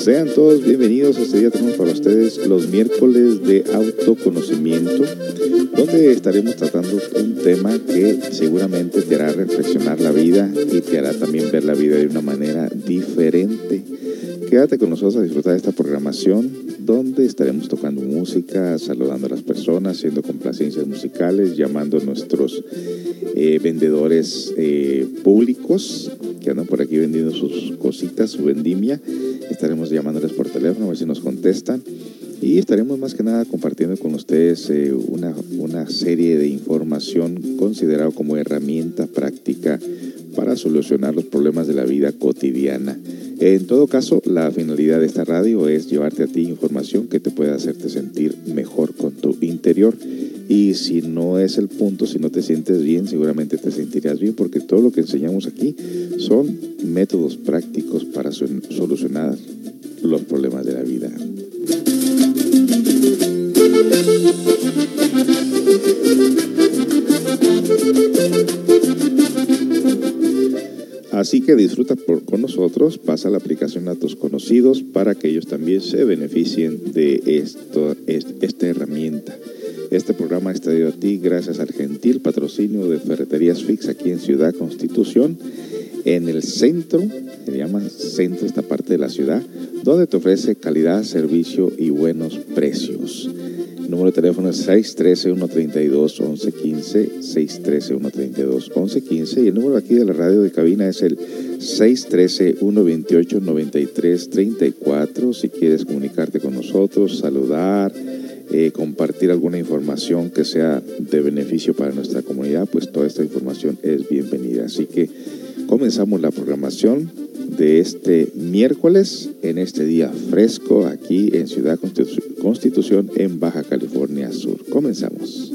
Sean todos bienvenidos. Este día tenemos para ustedes los miércoles de autoconocimiento, donde estaremos tratando un tema que seguramente te hará reflexionar la vida y te hará también ver la vida de una manera diferente. Quédate con nosotros a disfrutar de esta programación donde estaremos tocando música, saludando a las personas, haciendo complacencias musicales, llamando a nuestros eh, vendedores eh, públicos que andan por aquí vendiendo sus cositas, su vendimia. Llamándoles por teléfono a ver si nos contestan. Y estaremos más que nada compartiendo con ustedes eh, una, una serie de información considerado como herramienta práctica para solucionar los problemas de la vida cotidiana. En todo caso, la finalidad de esta radio es llevarte a ti información que te pueda hacerte sentir mejor con tu interior. Y si no es el punto, si no te sientes bien, seguramente te sentirás bien porque todo lo que enseñamos aquí son métodos prácticos para solucionar los problemas de la vida. Así que disfruta por, con nosotros, pasa la aplicación a tus conocidos para que ellos también se beneficien de esto, esta herramienta. Este programa está a ti gracias al gentil patrocinio de Ferreterías Fix aquí en Ciudad Constitución, en el centro, se llama centro esta parte de la ciudad, donde te ofrece calidad, servicio y buenos precios. El número de teléfono es 613-132-1115, 613-132-1115 y el número aquí de la radio de cabina es el 613-128-9334. Si quieres comunicarte con nosotros, saludar, eh, compartir alguna información que sea de beneficio para nuestra comunidad, pues toda esta información es bienvenida. Así que comenzamos la programación de este miércoles, en este día fresco, aquí en Ciudad Constitución, en Baja California Sur. Comenzamos.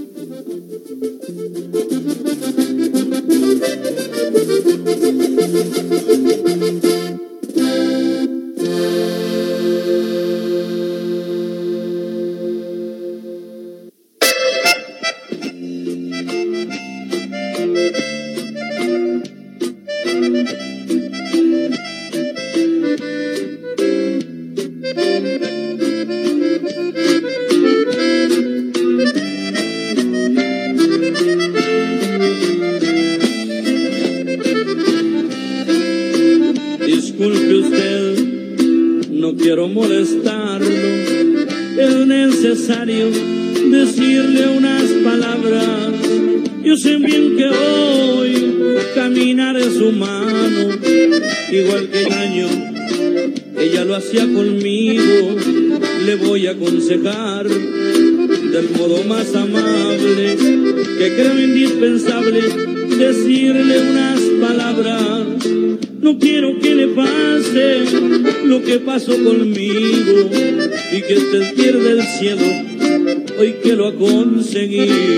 Pasó conmigo y que usted pierda el cielo hoy que lo ha conseguido.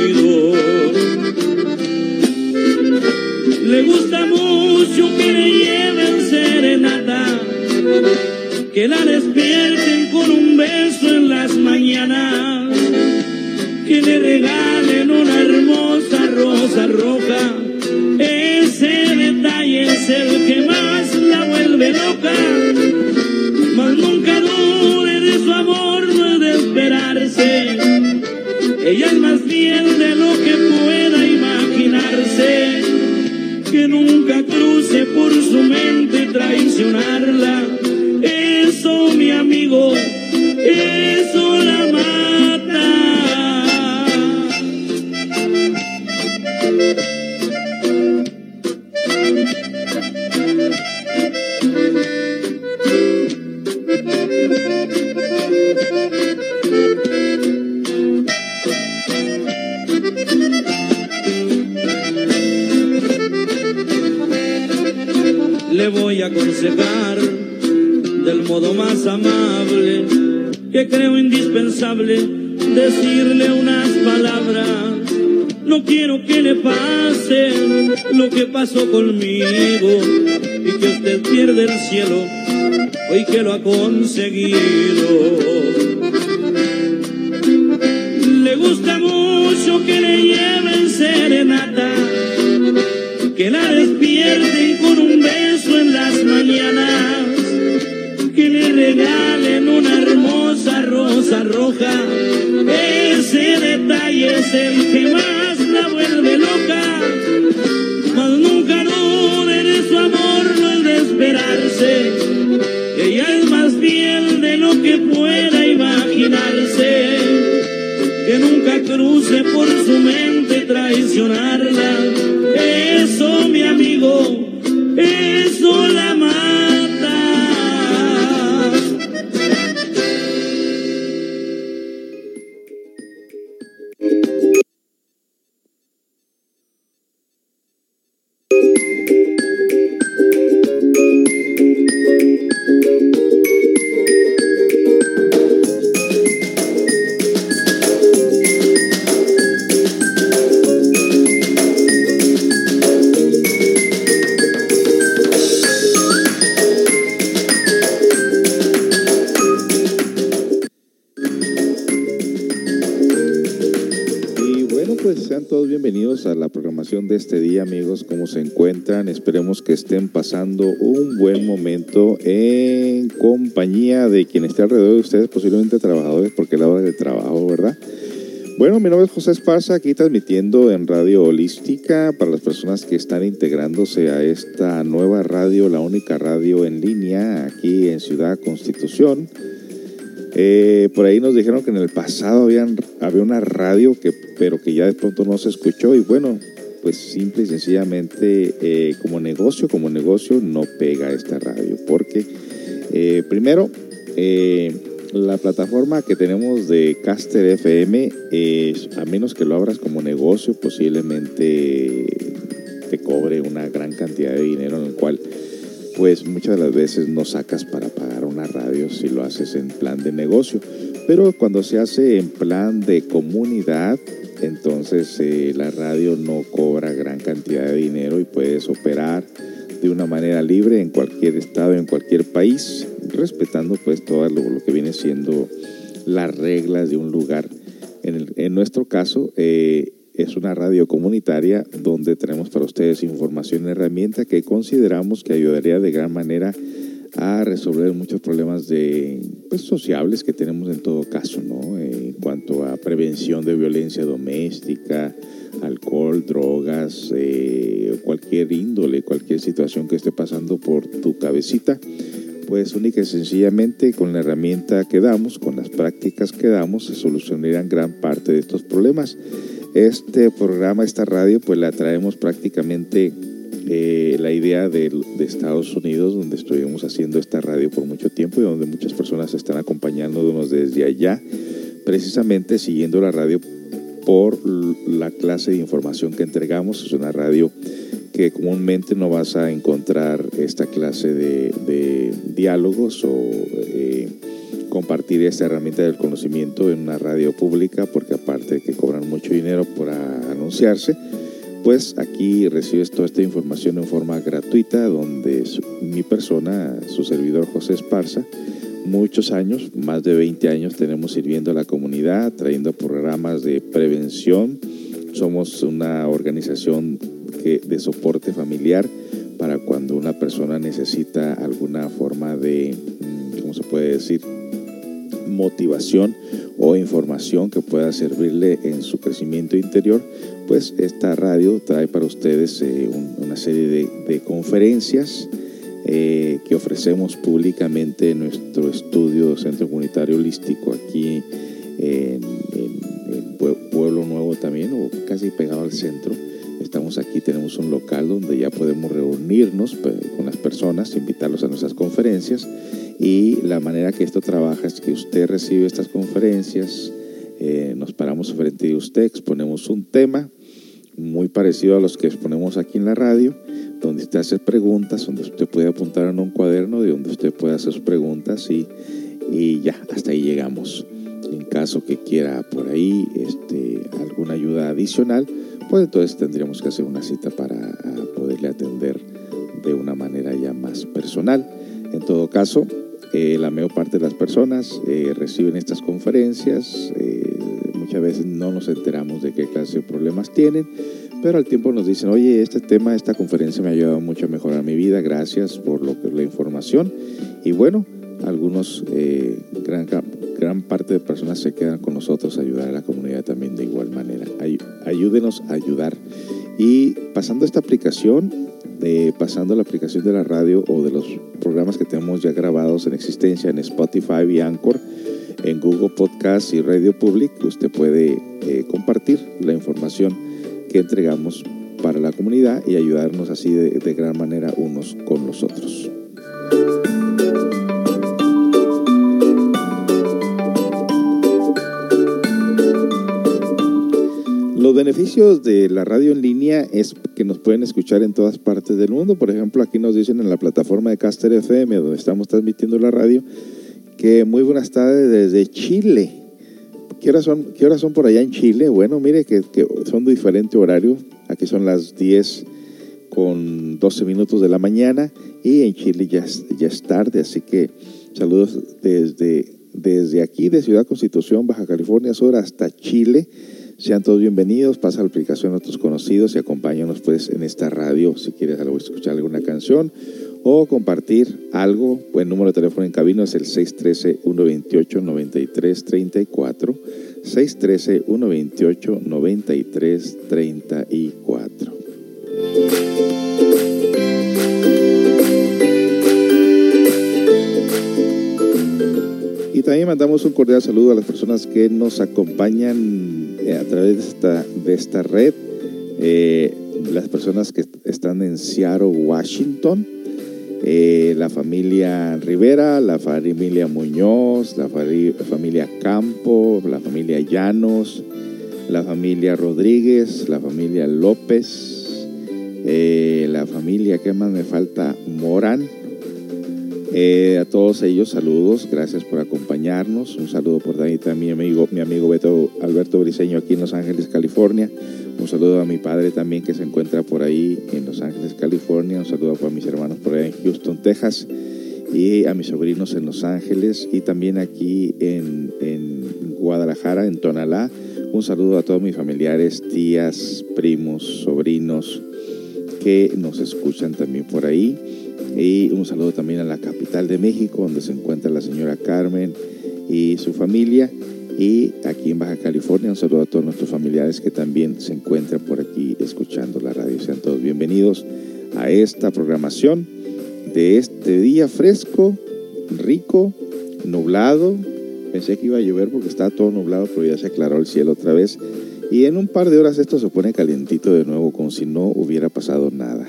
Conseguido. Que pueda imaginarse que nunca cruce por su mente traicionarla. De este día, amigos. ¿Cómo se encuentran? Esperemos que estén pasando un buen momento en compañía de quien esté alrededor de ustedes, posiblemente trabajadores, porque es la hora de trabajo, ¿verdad? Bueno, mi nombre es José Esparza, aquí transmitiendo en Radio Holística para las personas que están integrándose a esta nueva radio, la única radio en línea aquí en Ciudad Constitución. Eh, por ahí nos dijeron que en el pasado habían, había una radio, que, pero que ya de pronto no se escuchó. Y bueno, pues simple y sencillamente, eh, como negocio, como negocio, no pega esta radio. Porque, eh, primero, eh, la plataforma que tenemos de Caster FM, a menos que lo abras como negocio, posiblemente te cobre una gran cantidad de dinero en el cual pues muchas de las veces no sacas para pagar una radio si lo haces en plan de negocio. Pero cuando se hace en plan de comunidad, entonces eh, la radio no cobra gran cantidad de dinero y puedes operar de una manera libre en cualquier estado, en cualquier país, respetando pues todo lo, que viene siendo las reglas de un lugar. En, nuestro caso, eh, es una radio comunitaria donde tenemos para ustedes información y herramienta que consideramos que ayudaría de gran manera resolver muchos problemas de, pues, sociables que tenemos en todo caso, ¿no? En cuanto a prevención de violencia doméstica, alcohol, drogas, eh, cualquier índole, cualquier situación que esté pasando por tu cabecita, pues única y sencillamente con la herramienta que damos, con las prácticas que damos, se solucionarían gran parte de estos problemas. Este programa, esta radio, pues la traemos prácticamente eh, la idea de, Estados Unidos, donde estuvimos haciendo esta radio por mucho tiempo y donde muchas personas están acompañándonos desde allá, precisamente siguiendo la radio por la clase de información que entregamos. Es una radio que comúnmente no vas a encontrar esta clase de, de diálogos o eh, compartir esta herramienta del conocimiento en una radio pública, porque aparte de que cobran mucho dinero por a- anunciarse, pues aquí recibes toda esta información en forma gratuita, donde mi persona, su servidor José Esparza, muchos años, más de 20 años tenemos sirviendo a la comunidad, trayendo programas de prevención. Somos una organización de soporte familiar para cuando una persona necesita alguna forma de, mm, ¿cómo se puede decir? motivación o información que pueda servirle en su crecimiento interior, pues esta radio trae para ustedes eh, un- una serie de, conferencias eh, que ofrecemos públicamente en nuestro estudio Centro Comunitario Holístico aquí en, en- en Pue- Pueblo Nuevo también, o casi pegado al centro. Estamos aquí, tenemos un local donde ya podemos reunirnos con las personas, invitarlos a nuestras conferencias y la manera que esto trabaja es que usted recibe estas conferencias, eh, nos paramos frente de usted, exponemos un tema, muy parecido a los que exponemos aquí en la radio, donde usted hace preguntas, donde usted puede apuntar en un cuaderno, de donde usted puede hacer sus preguntas y, y ya, hasta ahí llegamos. En caso que quiera por ahí este, alguna ayuda adicional, pues entonces tendríamos que hacer una cita para poderle atender de una manera ya más personal. En todo caso, eh, la mayor parte de las personas eh, reciben estas conferencias, eh, muchas veces no nos enteramos de qué clase de problemas tienen, pero al tiempo nos dicen, oye, este tema, esta conferencia me ha ayudado mucho a mejorar mi vida, gracias por lo que, la información. Y bueno, algunos, gran, gran parte de personas se quedan con nosotros a ayudar a la comunidad también de igual manera. ayúdenos a ayudar. Y pasando esta aplicación, eh, pasando la aplicación de la radio o de los programas que tenemos ya grabados en existencia en Spotify y Anchor, en Google Podcast y Radio Public, usted puede eh, compartir la información que entregamos para la comunidad y ayudarnos así de gran manera unos con los otros. Los beneficios de la radio en línea es que nos pueden escuchar en todas partes del mundo. Por ejemplo, aquí nos dicen en la plataforma de Caster FM, donde estamos transmitiendo la radio, que muy buenas tardes desde Chile. ¿Qué horas son, qué horas son por allá en Chile? Bueno, mire que, son de diferente horario. Aquí son las 10 con 12 minutos de la mañana y en Chile ya, ya es tarde, así que saludos desde, desde aquí, de Ciudad Constitución, Baja California Sur, hasta Chile sean todos bienvenidos, pasa la aplicación a otros conocidos y acompáñanos pues en esta radio si quieres escuchar alguna canción o compartir algo. Buen número de teléfono en cabino es el 613-128-9334. 613-128-9334. también mandamos un cordial saludo a las personas que nos acompañan a través de esta, de esta red. Eh, las personas que están en Seattle, Washington. Eh, la familia Rivera, la familia Muñoz, la familia Campo, la familia Llanos, la familia Rodríguez, la familia López, la familia, ¿qué más me falta? Morán, eh, a todos ellos, saludos, gracias por acompañarnos. Un saludo por también mi amigo, mi amigo Beto, Alberto Briseño aquí en Los Ángeles, California. Un saludo a mi padre también que se encuentra por ahí en Los Ángeles, California. Un saludo para mis hermanos por ahí en Houston, Texas. Y a mis sobrinos en Los Ángeles y también aquí en Guadalajara, en Tonalá. Un saludo a todos mis familiares, tías, primos, sobrinos que nos escuchan también por ahí. Y un saludo también a la capital de México, donde se encuentra la señora Carmen y su familia. Y aquí en Baja California, un saludo a todos nuestros familiares que también se encuentran por aquí escuchando la radio. Sean todos bienvenidos a esta programación de este día fresco, rico, nublado. Pensé que iba a llover porque estaba todo nublado, pero ya se aclaró el cielo otra vez. Y en un par de horas esto se pone calientito de nuevo, como si no hubiera pasado nada.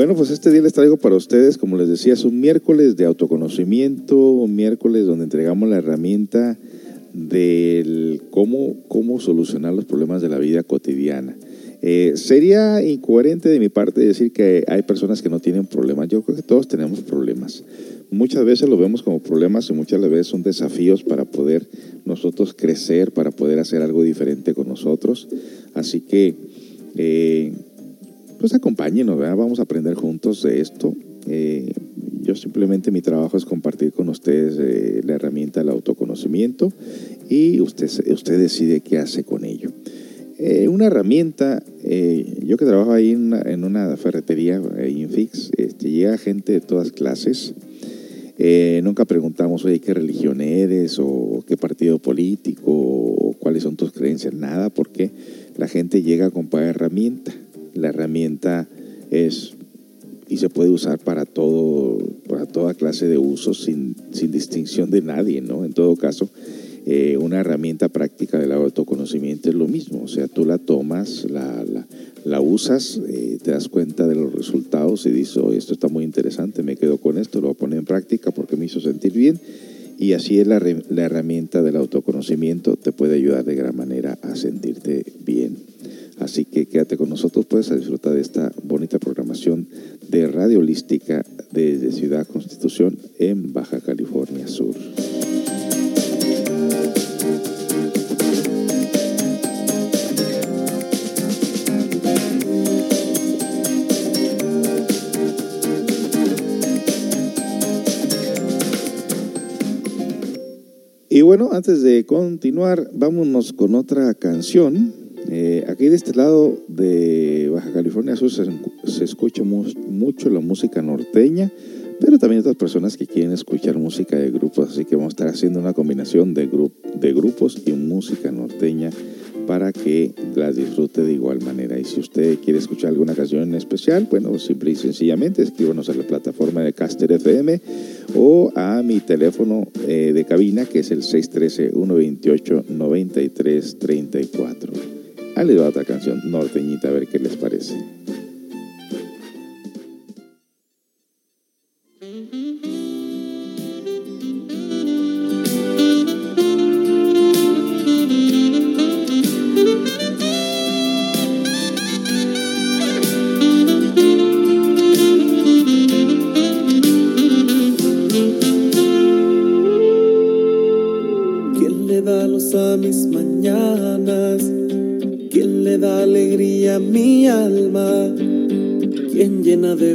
Bueno, pues este día les traigo para ustedes, como les decía, es un miércoles de autoconocimiento, un miércoles donde entregamos la herramienta del cómo, cómo solucionar los problemas de la vida cotidiana. Eh, sería incoherente de mi parte decir que hay personas que no tienen problemas. Yo creo que todos tenemos problemas. Muchas veces lo vemos como problemas y muchas veces son desafíos para poder nosotros crecer, para poder hacer algo diferente con nosotros. Así que eh, pues acompáñenos, vamos a aprender juntos de esto. Eh, yo simplemente mi trabajo es compartir con ustedes eh, la herramienta del autoconocimiento y usted, usted decide qué hace con ello. Eh, una herramienta, yo que trabajo ahí en una, ferretería, Infix, este, llega gente de todas clases. nunca preguntamos, oye, ¿qué religión eres? ¿O qué partido político? ¿O cuáles son tus creencias? Nada, porque la gente llega con cada herramienta la herramienta es y se puede usar para todo, para toda clase de usos sin, distinción de nadie, ¿no? En todo caso, eh, una herramienta práctica del autoconocimiento es lo mismo, o sea, tú la tomas, la, la, usas, eh, te das cuenta de los resultados y dices, oh, esto está muy interesante, me quedo con esto, lo voy a poner en práctica porque me hizo sentir bien, y así es la, la herramienta del autoconocimiento conocimiento te puede ayudar de gran manera a sentirte bien. Así que quédate con nosotros, puedes disfrutar de esta bonita programación de Radio Holística desde Ciudad Constitución en Baja California Sur. Y bueno, antes de continuar, vámonos con otra canción. Eh, aquí de este lado de Baja California Sur se, escucha mucho la música norteña, pero también otras personas que quieren escuchar música de grupos, así que vamos a estar haciendo una combinación de, grupos y música norteña para que las disfrute de igual manera. Y si usted quiere escuchar alguna canción en especial, bueno, simple y sencillamente escríbanos a la plataforma de Caster FM o a mi teléfono eh, de cabina que es el 613-128-9334. Ahí les va otra canción norteñita a ver qué les parece.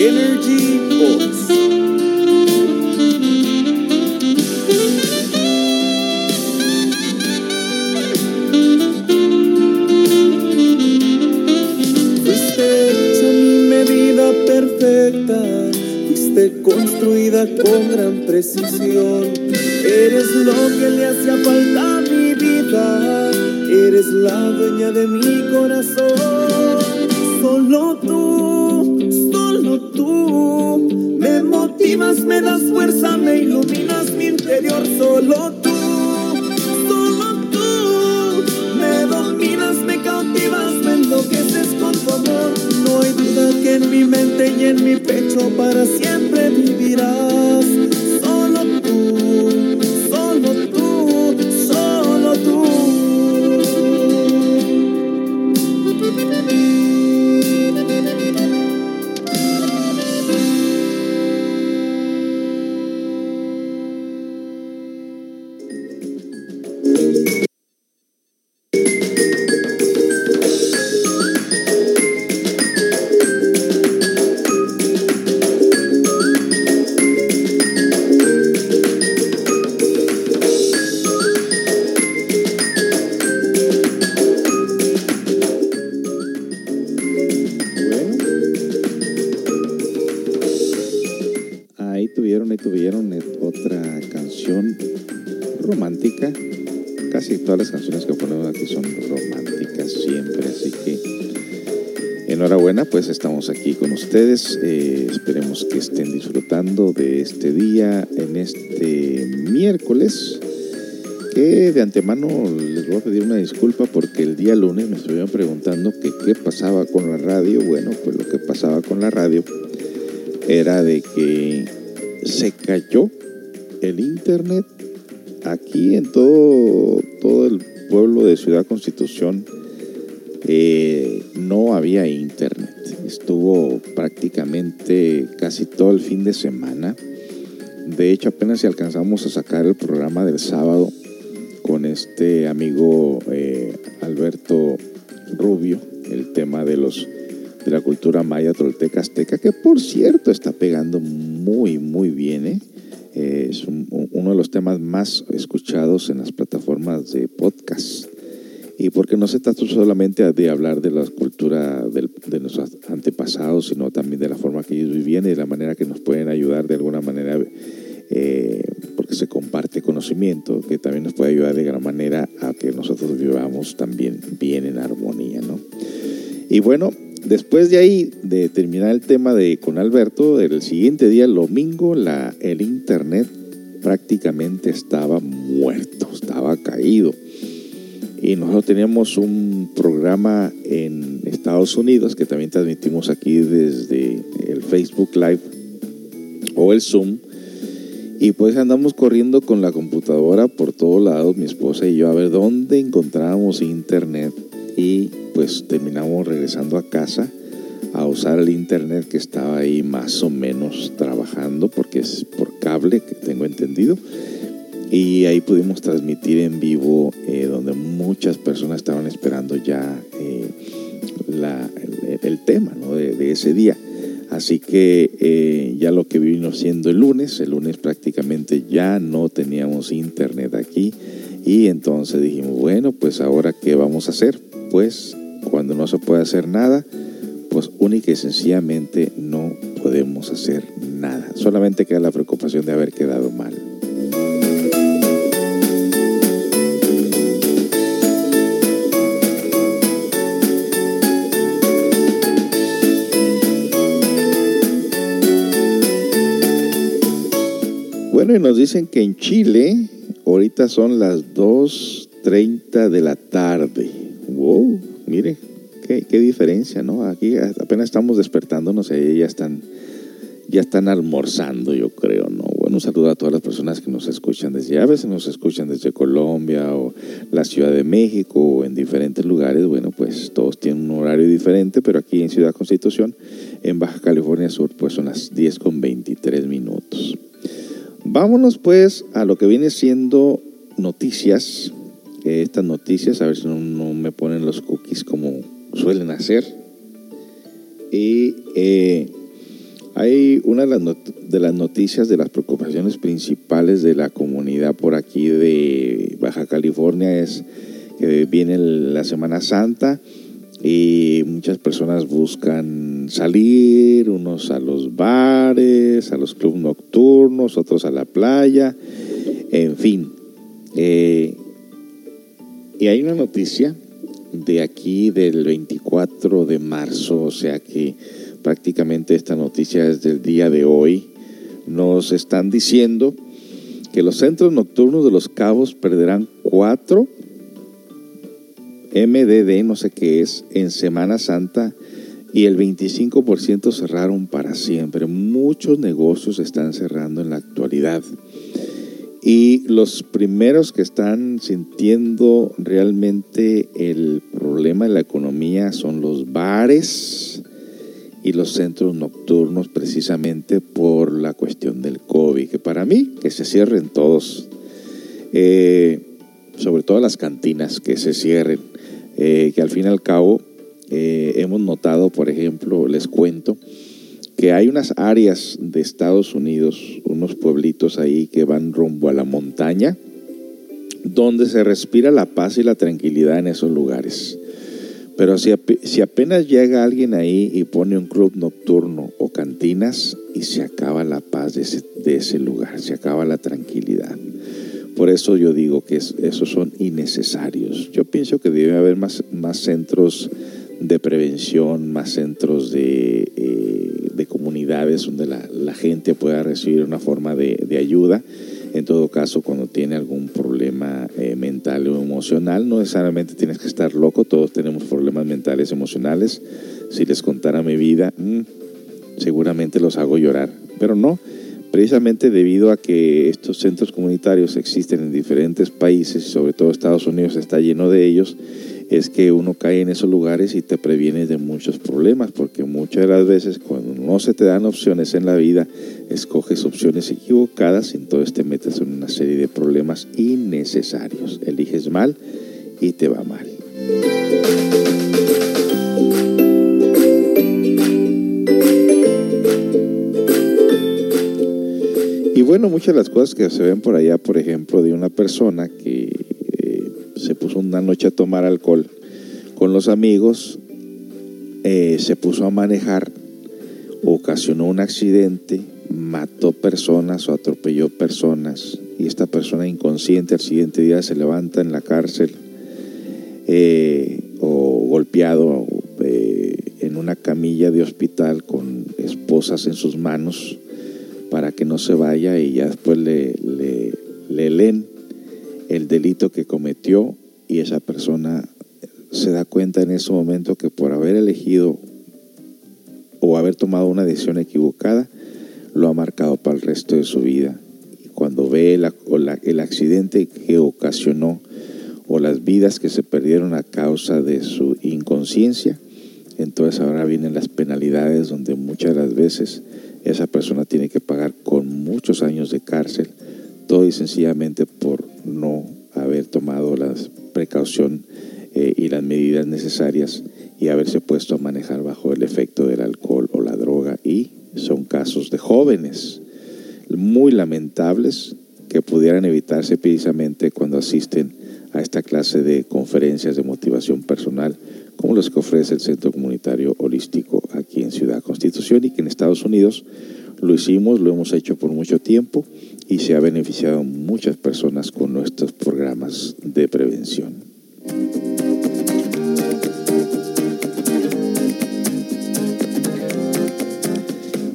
Energy Voice. Fuiste a mi medida perfecta, fuiste construida con gran precisión. Eres lo que le hacía falta a mi vida, eres la dueña de mi corazón. Solo tú me das fuerza, me iluminas mi interior, solo tú, solo tú, me dominas, me cautivas, me enloqueces con tu amor, no hay duda que en mi mente y en mi pecho para siempre vivirás. Ustedes. Eh, esperemos que estén disfrutando de este día en este miércoles. Que de antemano les voy a pedir una disculpa porque el día lunes me estuvieron preguntando que qué pasaba con la radio. Bueno, pues lo que pasaba con la radio era de que se cayó el internet aquí en todo, todo el pueblo de Ciudad Constitución. Fin de semana. De hecho, apenas si alcanzamos a sacar el programa del sábado con este amigo eh, Alberto Rubio, el tema de los de la cultura maya tolteca azteca, que por cierto está pegando muy, muy bien. ¿eh? Es uno de los temas más escuchados en las plataformas de podcast. Y porque no se trata solamente de hablar de la cultura de nuestros antepasados, sino también de la forma que ellos vivían y de la manera que nos pueden ayudar de alguna manera, eh, porque se comparte conocimiento, que también nos puede ayudar de gran manera a que nosotros vivamos también bien en armonía. ¿no? Y bueno, después de ahí, de terminar el tema de con Alberto, el siguiente día, el domingo, la, el internet prácticamente estaba muerto, estaba caído. Y nosotros teníamos un programa en Estados Unidos que también transmitimos aquí desde el Facebook Live o el Zoom. Y pues andamos corriendo con la computadora por todos lados, mi esposa y yo, a ver dónde encontrábamos internet. Y pues terminamos regresando a casa a usar el internet que estaba ahí más o menos trabajando, porque es por cable, que tengo entendido y ahí pudimos transmitir en vivo eh, donde muchas personas estaban esperando ya eh, el, tema de, ese día. Así que eh, ya lo que vino siendo el lunes, el lunes prácticamente ya no teníamos internet aquí y entonces dijimos, bueno, pues ahora qué vamos a hacer? Pues cuando no se puede hacer nada, pues única y sencillamente no podemos hacer nada. Solamente queda la preocupación de haber quedado mal. Bueno, y nos dicen que en Chile ahorita son las 2.30 de la tarde. ¡Wow! Mire, qué, diferencia, ¿no? Aquí apenas estamos despertándonos y ya están, ya están almorzando, yo creo, ¿no? Bueno, un saludo a todas las personas que nos escuchan desde, a veces nos escuchan desde Colombia o la Ciudad de México o en diferentes lugares. Bueno, pues todos tienen un horario diferente, pero aquí en Ciudad Constitución, en Baja California Sur, pues son las 10 con 23 minutos. Vámonos pues a lo que viene siendo noticias. estas noticias, a ver si no, me ponen los cookies como suelen hacer. Y eh, hay una de las noticias de las preocupaciones principales de la comunidad por aquí de Baja California es que viene la Semana Santa y muchas personas buscan salir, unos a los bares, a los clubes nocturnos, otros a la playa, en fin. Eh, y hay una noticia de aquí del 24 de marzo, o sea que prácticamente esta noticia es del día de hoy. Nos están diciendo que los centros nocturnos de los cabos perderán cuatro MDD, no sé qué es, en Semana Santa y el 25% cerraron para siempre. Muchos negocios están cerrando en la actualidad. Y los primeros que están sintiendo realmente el problema de la economía son los bares y los centros nocturnos precisamente por la cuestión del COVID, que para mí que se cierren todos, eh, sobre todo las cantinas que se cierren eh, que al fin y al cabo eh, hemos notado, por ejemplo, les cuento, que hay unas áreas de Estados Unidos, unos pueblitos ahí que van rumbo a la montaña, donde se respira la paz y la tranquilidad en esos lugares. Pero si, si apenas llega alguien ahí y pone un club nocturno o cantinas y se acaba la paz de ese, de ese lugar, se acaba la tranquilidad. Por eso yo digo que esos son innecesarios. Yo pienso que debe haber más, más centros de prevención, más centros de, eh, comunidades donde la, gente pueda recibir una forma de, ayuda. En todo caso, cuando tiene algún problema eh, mental o emocional, no necesariamente tienes que estar loco, todos tenemos problemas mentales, emocionales. Si les contara mi vida, mm, seguramente los hago llorar, pero no precisamente debido a que estos centros comunitarios existen en diferentes países, y sobre todo Estados Unidos está lleno de ellos, es que uno cae en esos lugares y te previene de muchos problemas, porque muchas de las veces cuando no se te dan opciones en la vida, escoges opciones equivocadas y entonces te metes en una serie de problemas innecesarios. Eliges mal y te va mal. Bueno, muchas de las cosas que se ven por allá, por ejemplo, de una persona que eh, se puso una noche a tomar alcohol con los amigos, eh, se puso a manejar, ocasionó un accidente, mató personas o atropelló personas y esta persona inconsciente al siguiente día se levanta en la cárcel eh, o golpeado en una camilla de hospital con esposas en sus manos para que no se vaya y ya después le, le, leen el delito que cometió y esa persona se da cuenta en ese momento que por haber elegido o haber tomado una decisión equivocada, lo ha marcado para el resto de su vida. Y cuando ve el accidente que ocasionó o las vidas que se perdieron a causa de su inconsciencia, entonces ahora vienen las penalidades donde muchas las veces esa persona tiene que pagar con muchos años de cárcel, todo y sencillamente por no haber tomado la precaución eh, y las medidas necesarias y haberse puesto a manejar bajo el efecto del alcohol o la droga. Y son casos de jóvenes muy lamentables que pudieran evitarse precisamente cuando asisten a esta clase de conferencias de motivación personal como los que ofrece el Centro Comunitario Holístico en Ciudad Constitución y que en Estados Unidos lo hicimos, lo hemos hecho por mucho tiempo y se ha beneficiado muchas personas con nuestros programas de prevención.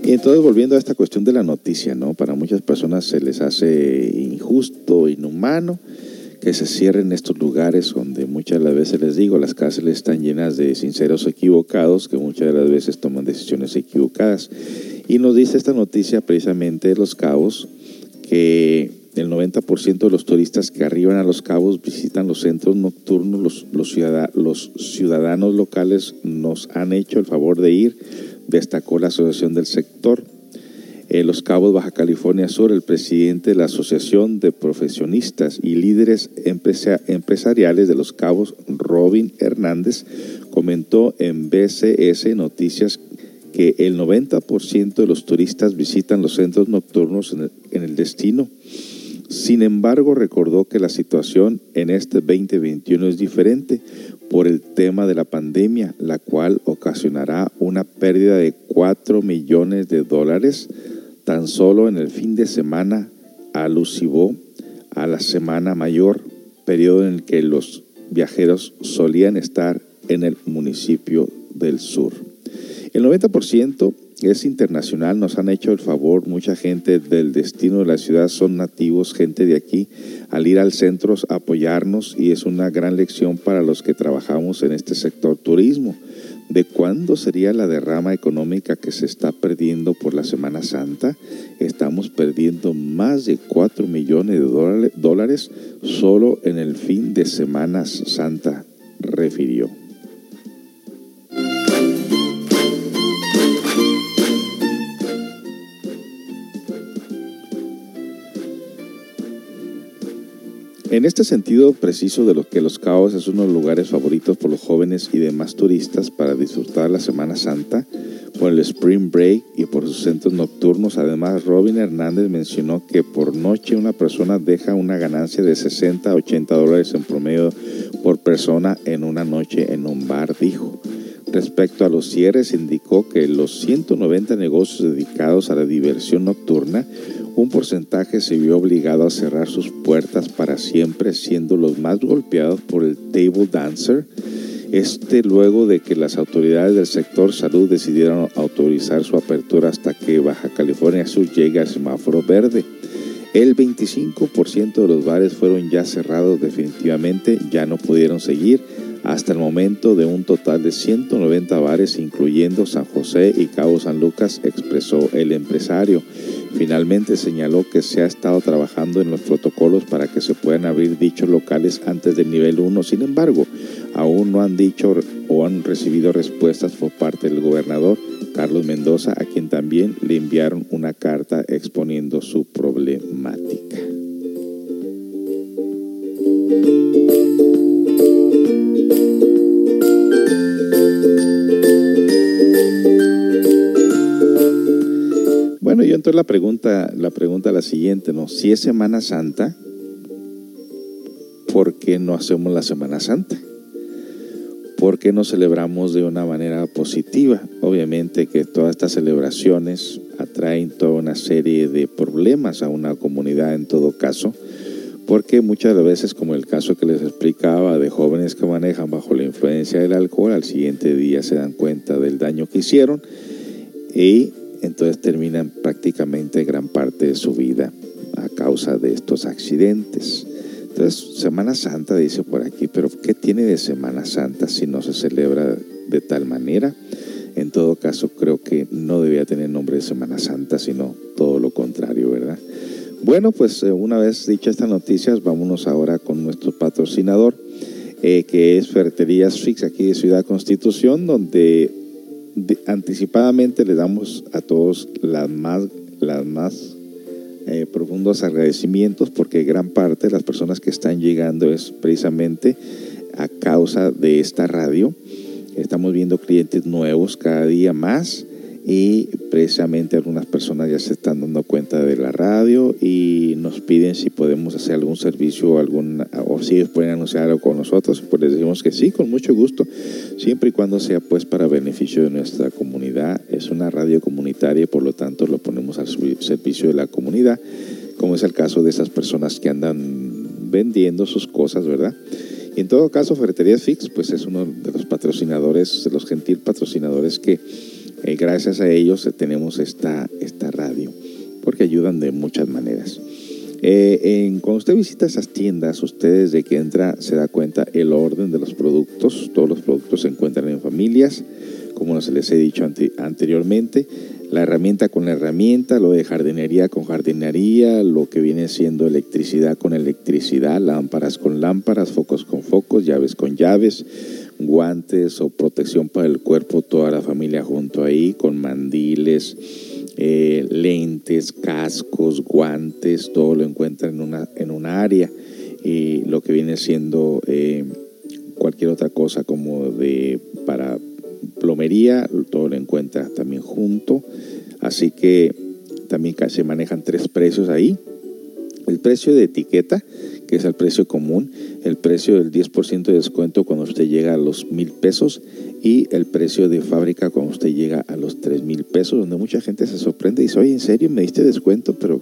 Y entonces volviendo a esta cuestión de la noticia, ¿no? Para muchas personas se les hace injusto, inhumano, que se cierren estos lugares donde muchas de las veces les digo, las cárceles están llenas de sinceros equivocados que muchas de las veces toman decisiones equivocadas. Y nos dice esta noticia precisamente de Los Cabos que el 90% de los turistas que arriban a Los Cabos visitan los centros nocturnos, los, los, los ciudadanos locales nos han hecho el favor de ir, destacó la Asociación del Sector en Los Cabos, Baja California Sur, el presidente de la Asociación de Profesionistas y Líderes Empresariales de Los Cabos, Robin Hernández, comentó en BCS Noticias que el 90% de los turistas visitan los centros nocturnos en el, destino. Sin embargo, recordó que la situación en este 2021 es diferente por el tema de la pandemia, la cual ocasionará una pérdida de 4 millones de dólares tan solo en el fin de semana alusivo a la Semana Mayor, periodo en el que los viajeros solían estar en el municipio del sur. El 90% es internacional, nos han hecho el favor, mucha gente del destino de la ciudad son nativos, gente de aquí, al ir al centro apoyarnos y es una gran lección para los que trabajamos en este sector turismo de cuándo sería la derrama económica que se está perdiendo por la Semana Santa. Estamos perdiendo más de 4 millones de dólares solo en el fin de Semana Santa, refirió. En este sentido preciso de lo que Los Cabos es uno de los lugares favoritos por los jóvenes y demás turistas para disfrutar la Semana Santa, por el Spring Break y por sus centros nocturnos. Además, Robin Hernández mencionó que por noche una persona deja una ganancia de 60 a 80 dólares en promedio por persona en una noche en un bar, dijo. Respecto a los cierres, indicó que los 190 negocios dedicados a la diversión nocturna un porcentaje se vio obligado a cerrar sus puertas para siempre, siendo los más golpeados por el table dancer. Este luego de que las autoridades del sector salud decidieron autorizar su apertura hasta que Baja California Sur llegue al semáforo verde. El 25% de los bares fueron ya cerrados definitivamente, ya no pudieron seguir hasta el momento de un total de 190 bares, incluyendo San José y Cabo San Lucas, expresó el empresario. Finalmente señaló que se ha estado trabajando en los protocolos para que se puedan abrir dichos locales antes del nivel 1. Sin embargo, aún no han dicho o han recibido respuestas por parte del gobernador Carlos Mendoza, a quien también le enviaron una carta exponiendo su problemática. Entonces la pregunta, la pregunta la siguiente, ¿no? Si es Semana Santa, ¿por qué no hacemos la Semana Santa? ¿Por qué no celebramos de una manera positiva? Obviamente que todas estas celebraciones atraen toda una serie de problemas a una comunidad en todo caso, porque muchas veces, como el caso que les explicaba de jóvenes que manejan bajo la influencia del alcohol, al siguiente día se dan cuenta del daño que hicieron y entonces terminan prácticamente gran parte de su vida a causa de estos accidentes. Entonces, Semana Santa dice por aquí, pero ¿qué tiene de Semana Santa si no se celebra de tal manera? En todo caso, creo que no debía tener nombre de Semana Santa, sino todo lo contrario, ¿verdad? Bueno, pues eh, una vez dichas estas noticias, vámonos ahora con nuestro patrocinador, eh, que es Ferreterías Fix, aquí de Ciudad Constitución, donde anticipadamente le damos a todos las más, las más eh, profundos agradecimientos porque gran parte de las personas que están llegando es precisamente a causa de esta radio. Estamos viendo clientes nuevos cada día más y precisamente algunas personas ya se están dando cuenta de la radio y nos piden si podemos hacer algún servicio o, algún, o si ellos pueden anunciar algo con nosotros, pues les decimos que sí, con mucho gusto, siempre y cuando sea pues para beneficio de nuestra comunidad. Es una radio comunitaria y por lo tanto lo ponemos al servicio de la comunidad, como es el caso de esas personas que andan vendiendo sus cosas, ¿verdad? Y en todo caso, Ferreterías Fix, pues es uno de los patrocinadores, de los gentil patrocinadores que eh, gracias a ellos tenemos esta, esta radio, porque ayudan de muchas maneras. Eh, cuando usted visita esas tiendas, usted desde que entra se da cuenta el orden de los productos. Todos los productos se encuentran en familias, como se les he dicho anteriormente. La herramienta con la herramienta, lo de jardinería con jardinería, lo que viene siendo electricidad con electricidad, lámparas con lámparas, focos con focos, llaves con llaves, guantes o protección para el cuerpo, toda la familia junto ahí, con mandiles, eh, lentes, cascos, guantes, todo lo encuentran en una, en una área. Y lo que viene siendo eh, cualquier otra cosa como de para plomería, todo lo encuentra también junto. Así que también se manejan tres precios ahí. El precio de etiqueta, que es el precio común, el precio del 10% de descuento cuando usted llega a los mil pesos y el precio de fábrica cuando usted llega a los tres mil pesos, donde mucha gente se sorprende y dice, oye, ¿en serio me diste descuento? Pero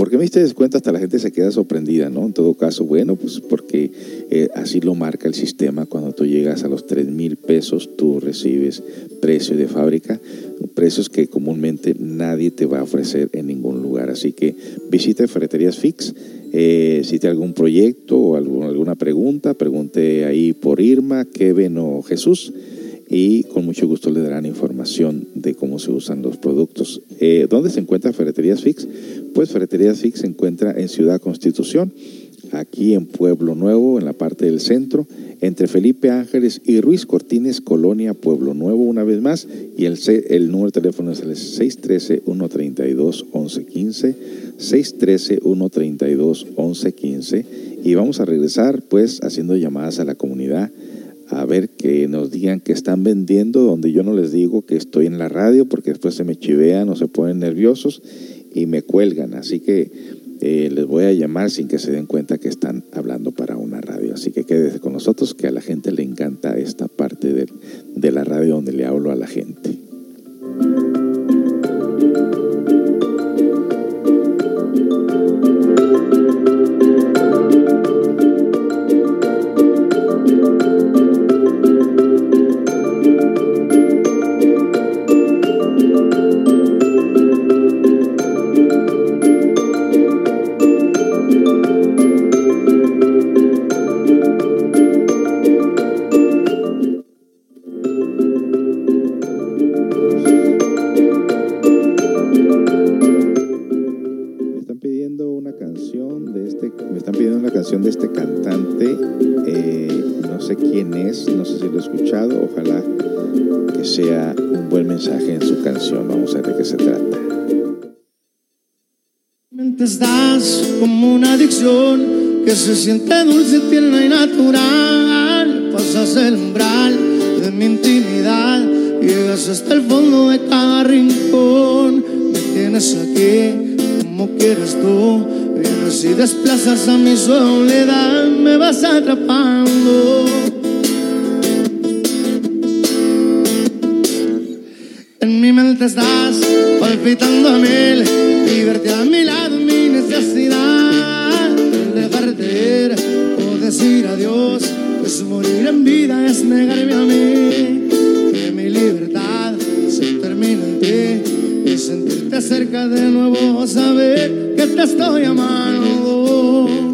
¿Por qué me diste descuento? Hasta la gente se queda sorprendida, ¿no? En todo caso, bueno, pues porque eh, así lo marca el sistema. Cuando tú llegas a los tres mil pesos, tú recibes precio de fábrica, precios que comúnmente nadie te va a ofrecer en ningún lugar. Así que visite Ferreterías Fix. Eh, si tiene algún proyecto o alguna pregunta, pregunte ahí por Irma, Kevin o Jesús y con mucho gusto le darán información de cómo se usan los productos. Eh, ¿Dónde se encuentra Ferreterías Fix? Pues Ferreterías Fix se encuentra en Ciudad Constitución, aquí en Pueblo Nuevo, en la parte del centro, entre Felipe Ángeles y Ruiz Cortines, Colonia Pueblo Nuevo, una vez más, y el, el número de teléfono es el 613-132-1115, 613-132-1115, y vamos a regresar pues haciendo llamadas a la comunidad a ver que nos digan que están vendiendo, donde yo no les digo que estoy en la radio, porque después se me chivean o se ponen nerviosos y me cuelgan. Así que eh, les voy a llamar sin que se den cuenta que están hablando para una radio. Así que quédese con nosotros, que a la gente le encanta esta parte de, de la radio donde le hablo a la gente. Mensaje en su canción. Vamos a ver de qué se trata. Estás como una adicción que se siente dulce, tierna y natural. Pasas el umbral de mi intimidad, llegas hasta el fondo de cada rincón. Me tienes aquí como quieres tú, vienes y desplazas a mi soledad, me vas atrapando. Mente estás palpitando a mil y verte a mi lado mi necesidad. Dejarte ir o decir adiós, pues morir en vida es negarme a mí. Que mi libertad se termina en ti y sentirte cerca de nuevo, saber que te estoy amando.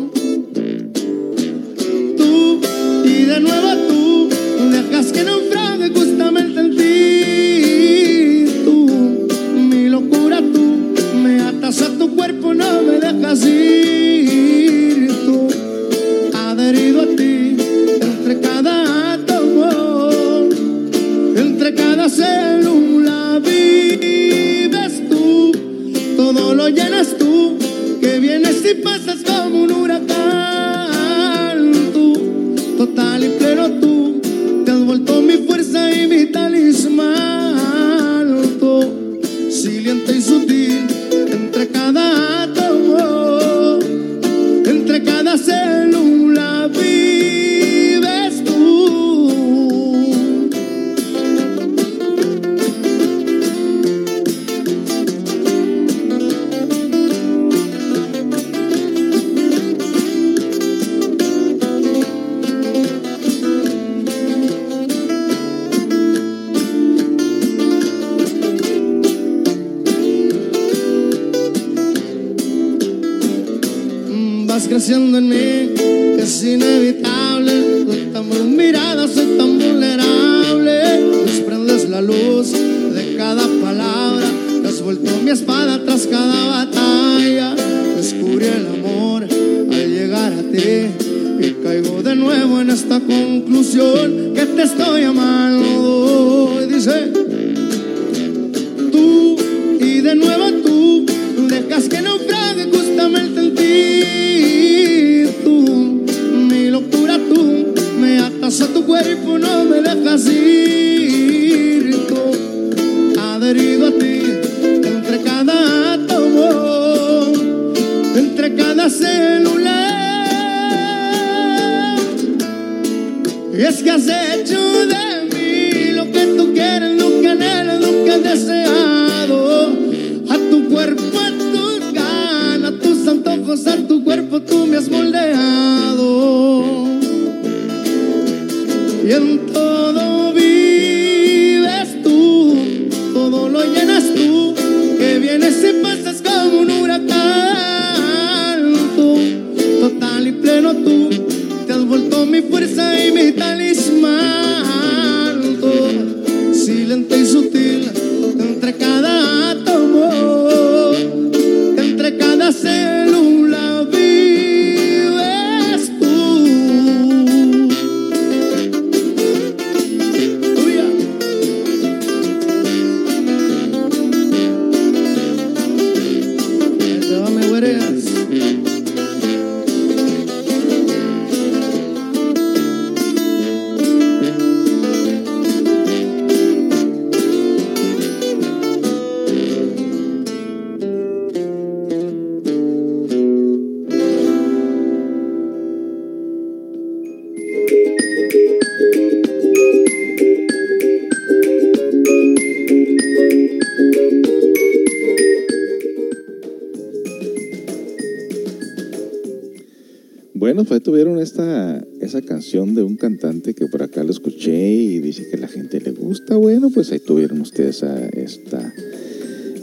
De un cantante que por acá lo escuché y dice que la gente le gusta. Bueno, pues ahí tuvieron ustedes a esta,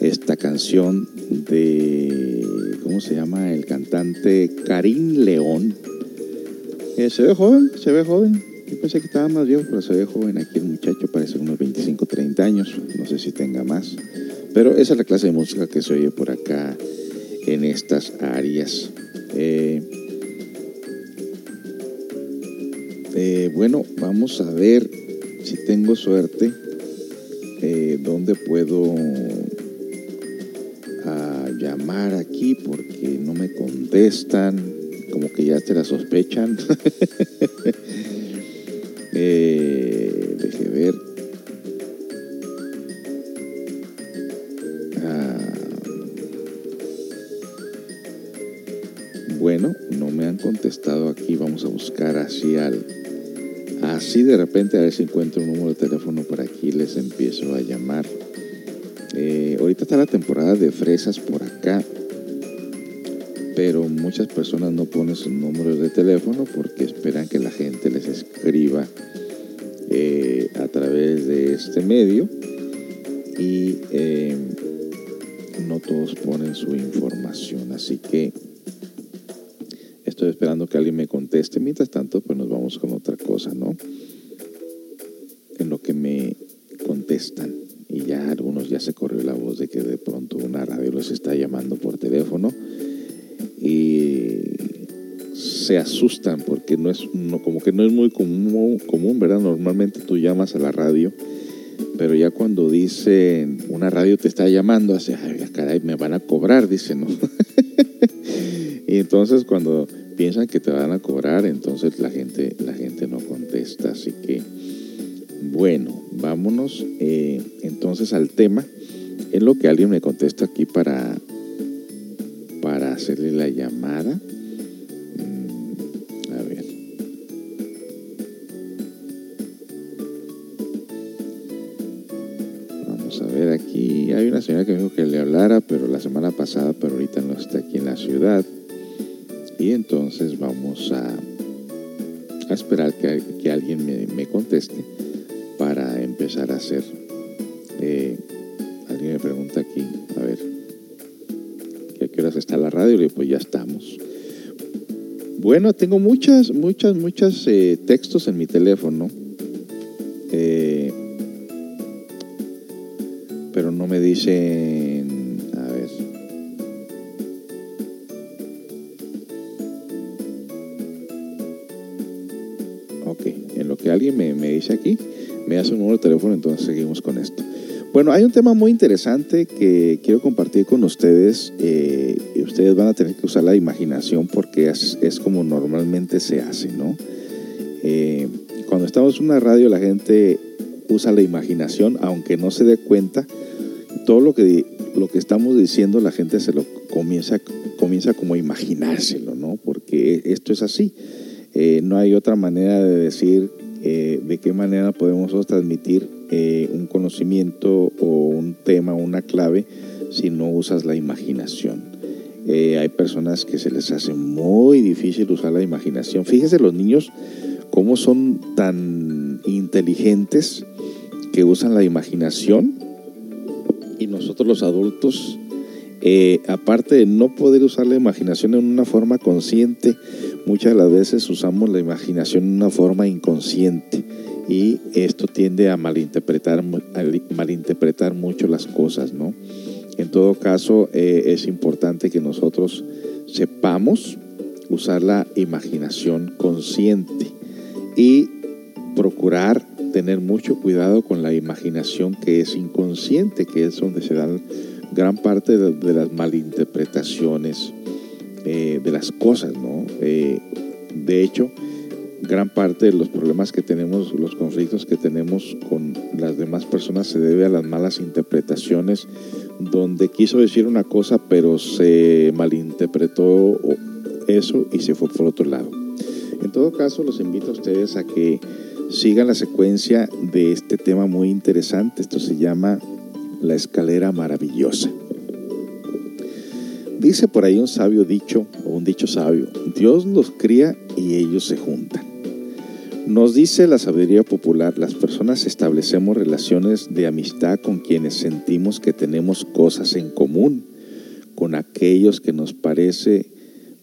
esta canción de, ¿cómo se llama? El cantante Karim León. Eh, se ve joven, se ve joven. Yo pensé que estaba más viejo, pero se ve joven aquí el muchacho, parece unos 25, 30 años. No sé si tenga más. Pero esa es la clase de música que se oye por acá en estas áreas. Eh, bueno, vamos a ver si tengo suerte. Eh, ¿Dónde puedo a llamar aquí? Porque no me contestan. Como que ya te la sospechan. repente a ver si encuentro un número de teléfono por aquí les empiezo a llamar. Eh, ahorita está la temporada de fresas por acá, pero muchas personas no ponen sus números de teléfono porque esperan que la gente les escriba eh, a través de este medio y eh, no todos ponen su información, así que no es no, como que no es muy común, común, ¿verdad? Normalmente tú llamas a la radio, pero ya cuando dicen una radio te está llamando, así, ay, caray, me van a cobrar, dicen, ¿no? y entonces cuando piensan que te van a cobrar, entonces la gente, la gente no contesta. Así que, bueno, vámonos eh, entonces al tema. Es lo que alguien me contesta aquí para, para hacerle la llamada. Aquí. Hay una señora que dijo que le hablara, pero la semana pasada, pero ahorita no está aquí en la ciudad. Y entonces vamos a, a esperar que, que alguien me, me, conteste para empezar a hacer. Eh, alguien me pregunta aquí, a ver, ¿a qué horas está la radio? Y pues ya estamos. Bueno, tengo muchas, muchas, muchas eh, textos en mi teléfono. Eh, dicen, a ver. Ok, en lo que alguien me, me dice aquí, me hace un número de teléfono, entonces seguimos con esto. Bueno, hay un tema muy interesante que quiero compartir con ustedes. Eh, y ustedes van a tener que usar la imaginación porque es, es como normalmente se hace, ¿no? Eh, cuando estamos en una radio, la gente usa la imaginación, aunque no se dé cuenta. Todo lo que, lo que estamos diciendo, la gente se lo comienza, comienza como a imaginárselo, ¿no? Porque esto es así. Eh, no hay otra manera de decir eh, de qué manera podemos transmitir eh, un conocimiento o un tema, una clave, si no usas la imaginación. Hay personas que se les hace muy difícil usar la imaginación. Fíjese los niños cómo son tan inteligentes que usan la imaginación los adultos, eh, aparte de no poder usar la imaginación en una forma consciente, muchas de las veces usamos la imaginación en una forma inconsciente y esto tiende a malinterpretar, malinterpretar mucho las cosas, ¿no? En todo caso, eh, es importante que nosotros sepamos usar la imaginación consciente y procurar tener mucho cuidado con la imaginación que es inconsciente, que es donde se dan gran parte de, de las malinterpretaciones eh, de las cosas, ¿no? Eh, de hecho, gran parte de los problemas que tenemos, los conflictos que tenemos con las demás personas se debe a las malas interpretaciones, donde quiso decir una cosa pero se malinterpretó eso y se fue por otro lado. En todo caso, los invito a ustedes a que sigan la secuencia de este tema muy interesante. Esto se llama La escalera maravillosa. Dice por ahí un sabio dicho, o un dicho sabio, Dios los cría y ellos se juntan. Nos dice la sabiduría popular, las personas establecemos relaciones de amistad con quienes sentimos que tenemos cosas en común, con aquellos que nos parece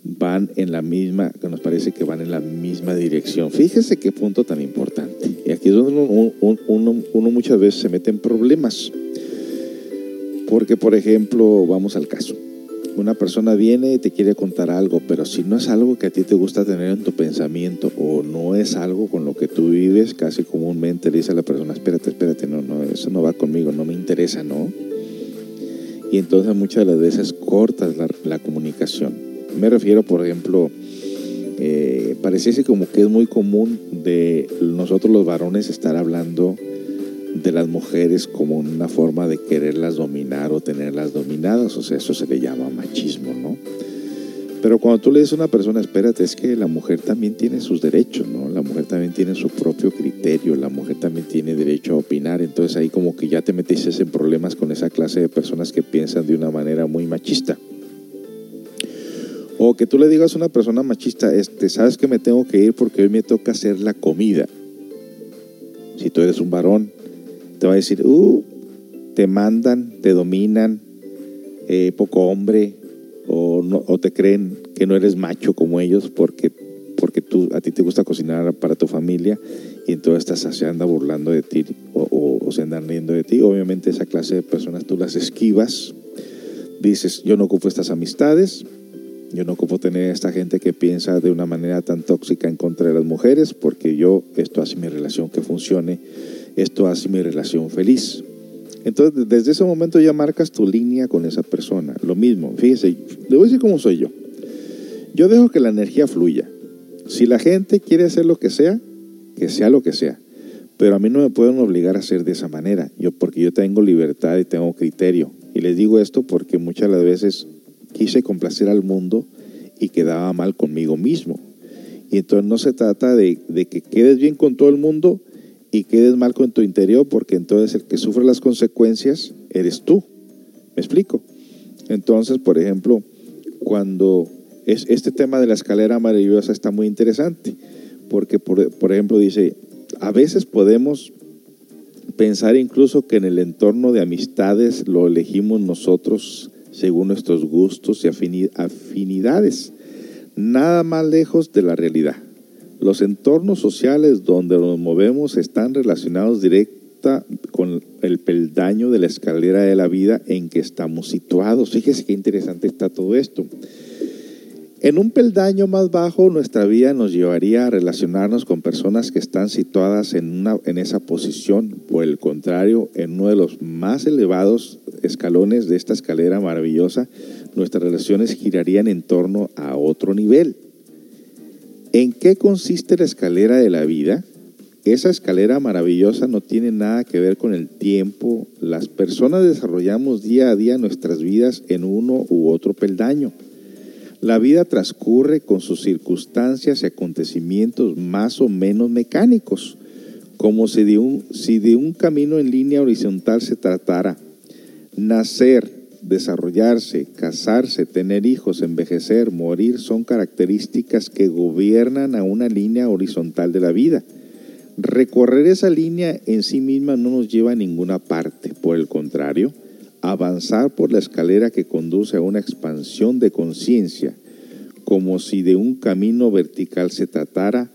van en la misma, que nos parece que van en la misma dirección. Fíjese qué punto tan importante. Y aquí es donde uno, uno, muchas veces se mete en problemas. Porque, por ejemplo, vamos al caso. una persona viene y te quiere contar algo, pero si no es algo que a ti te gusta tener en tu pensamiento o no es algo con lo que tú vives, casi comúnmente le dice a la persona, espérate, espérate, no, no, eso no va conmigo, no me interesa, ¿no? Y entonces muchas de las veces cortas la, comunicación. Me refiero, por ejemplo, eh, pareciese como que es muy común de nosotros los varones estar hablando de las mujeres como una forma de quererlas dominar o tenerlas dominadas, o sea, eso se le llama machismo, ¿no? Pero cuando tú le dices a una persona, espérate, es que la mujer también tiene sus derechos, ¿no? La mujer también tiene su propio criterio, la mujer también tiene derecho a opinar, entonces ahí como que ya te metiste en problemas con esa clase de personas que piensan de una manera muy machista. O que tú le digas a una persona machista, este, sabes que me tengo que ir porque hoy me toca hacer la comida. Si tú eres un varón, te va a decir, uh, te mandan, te dominan, eh, poco hombre, o, te creen que no eres macho como ellos porque, porque tú, a ti te gusta cocinar para tu familia y entonces se anda burlando de ti o, o, se andan riendo de ti. Obviamente esa clase de personas tú las esquivas, dices, yo no ocupo estas amistades, yo no ocupo tener a esta gente que piensa de una manera tan tóxica en contra de las mujeres porque yo, esto hace mi relación que funcione esto hace mi relación feliz. Entonces, desde ese momento ya marcas tu línea con esa persona. Lo mismo, fíjese, le voy a decir cómo soy yo. Yo dejo que la energía fluya. Si la gente quiere hacer lo que sea, que sea lo que sea. Pero a mí no me pueden obligar a hacer de esa manera, yo, porque yo tengo libertad y tengo criterio. Y les digo esto porque muchas las veces quise complacer al mundo y quedaba mal conmigo mismo. Y entonces no se trata de, de que quedes bien con todo el mundo, y quedes mal con tu interior porque entonces el que sufre las consecuencias eres tú. ¿Me explico? Entonces, por ejemplo, cuando es, este tema de la escalera maravillosa está muy interesante, porque por, por ejemplo dice, a veces podemos pensar incluso que en el entorno de amistades lo elegimos nosotros según nuestros gustos y afinidades, nada más lejos de la realidad. Los entornos sociales donde nos movemos están relacionados directa con el peldaño de la escalera de la vida en que estamos situados. Fíjese qué interesante está todo esto. En un peldaño más bajo, nuestra vida nos llevaría a relacionarnos con personas que están situadas en, una, en esa posición. Por el contrario, en uno de los más elevados escalones de esta escalera maravillosa, nuestras relaciones girarían en torno a otro nivel. ¿En qué consiste la escalera de la vida? Esa escalera maravillosa no tiene nada que ver con el tiempo. Las personas desarrollamos día a día nuestras vidas en uno u otro peldaño. La vida transcurre con sus circunstancias y acontecimientos más o menos mecánicos, como si de un, si de un camino en línea horizontal se tratara. Nacer, desarrollarse, casarse, tener hijos, envejecer, morir son características que gobiernan a una línea horizontal de la vida. Recorrer esa línea en sí misma no nos lleva a ninguna parte, por el contrario, avanzar por la escalera que conduce a una expansión de conciencia, como si de un camino vertical se tratara,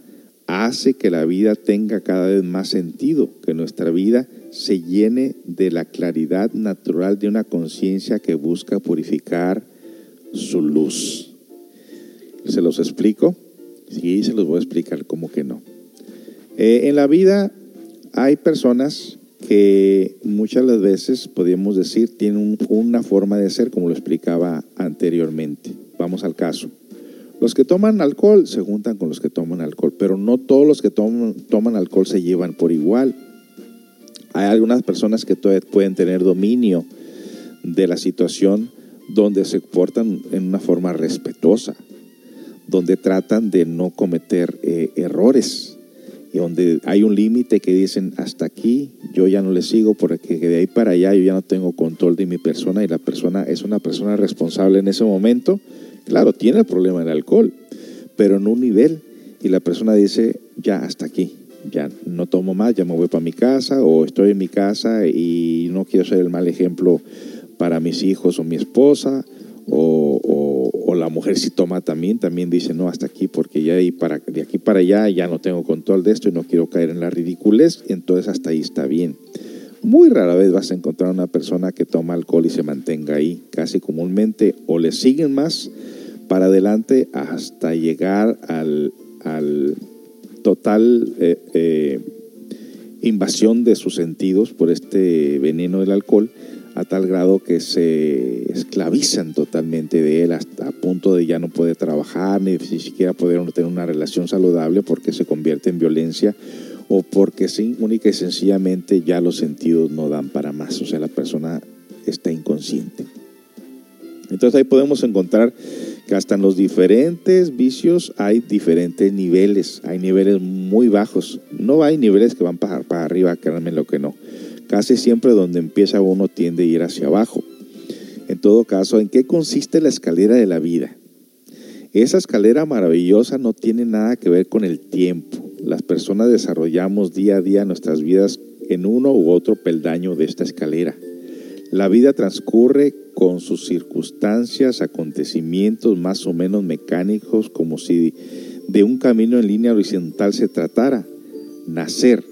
hace que la vida tenga cada vez más sentido, que nuestra vida se llene de la claridad natural de una conciencia que busca purificar su luz. ¿Se los explico? Sí, se los voy a explicar, como que no. Eh, en la vida hay personas que muchas las veces, podríamos decir, tienen una forma de ser, como lo explicaba anteriormente. Vamos al caso. Los que toman alcohol se juntan con los que toman alcohol, pero no todos los que toman, toman alcohol se llevan por igual. Hay algunas personas que todavía pueden tener dominio de la situación donde se portan en una forma respetuosa, donde tratan de no cometer eh, errores y donde hay un límite que dicen hasta aquí yo ya no le sigo porque de ahí para allá yo ya no tengo control de mi persona y la persona es una persona responsable en ese momento. Claro, tiene el problema del alcohol, pero en un nivel y la persona dice ya hasta aquí ya no tomo más, ya me voy para mi casa o estoy en mi casa y no quiero ser el mal ejemplo para mis hijos o mi esposa o, la mujer si toma también, también dice no hasta aquí porque ya de, para, de aquí para allá ya no tengo control de esto y no quiero caer en la ridiculez, entonces hasta ahí está bien. Muy rara vez vas a encontrar una persona que toma alcohol y se mantenga ahí, casi comúnmente, o le siguen más para adelante hasta llegar al, al total eh, eh, invasión de sus sentidos por este veneno del alcohol a tal grado que se esclavizan totalmente de él hasta a punto de ya no poder trabajar ni siquiera poder tener una relación saludable porque se convierte en violencia o porque sí, única y sencillamente ya los sentidos no dan para más, o sea, la persona está inconsciente. Entonces ahí podemos encontrar que hasta en los diferentes vicios hay diferentes niveles, hay niveles muy bajos, no hay niveles que van para, para arriba, créanme lo que no. Casi siempre donde empieza uno tiende a ir hacia abajo. En todo caso, ¿en qué consiste la escalera de la vida? Esa escalera maravillosa no tiene nada que ver con el tiempo. Las personas desarrollamos día a día nuestras vidas en uno u otro peldaño de esta escalera. La vida transcurre con sus circunstancias, acontecimientos más o menos mecánicos, como si de un camino en línea horizontal se tratara. Nacer,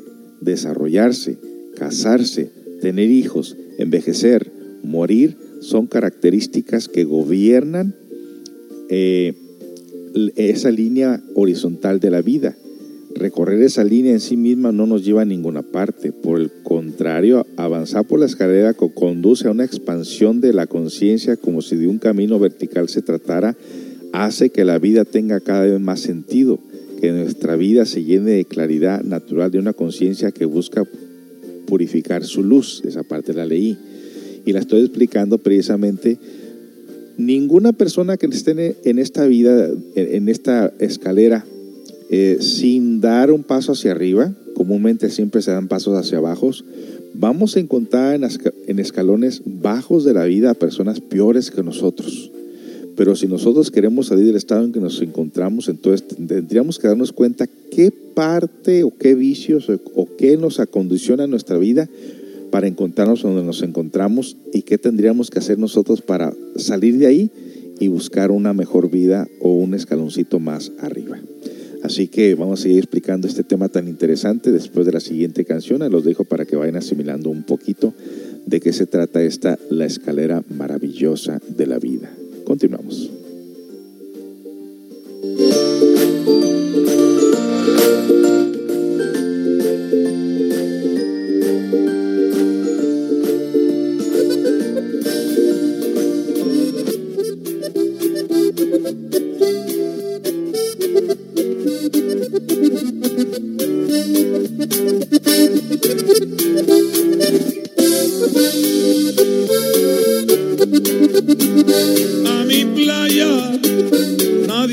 desarrollarse, casarse, tener hijos, envejecer, morir, son características que gobiernan eh, esa línea horizontal de la vida. Recorrer esa línea en sí misma no nos lleva a ninguna parte. Por el contrario, avanzar por la escalera conduce a una expansión de la conciencia como si de un camino vertical se tratara, hace que la vida tenga cada vez más sentido, que nuestra vida se llene de claridad natural de una conciencia que busca purificar su luz. Esa parte la leí. Y la estoy explicando precisamente. Ninguna persona que esté en esta vida, en esta escalera, eh, sin dar un paso hacia arriba, comúnmente siempre se dan pasos hacia abajo, vamos a encontrar en, escalones bajos de la vida a personas peores que nosotros. Pero si nosotros queremos salir del estado en que nos encontramos, entonces tendríamos que darnos cuenta qué parte o qué vicios o, qué nos acondiciona nuestra vida para encontrarnos donde nos encontramos y qué tendríamos que hacer nosotros para salir de ahí y buscar una mejor vida o un escaloncito más arriba. Así que vamos a seguir explicando este tema tan interesante después de la siguiente canción. Los dejo para que vayan asimilando un poquito de qué se trata esta, la escalera maravillosa de la vida. Continuamos.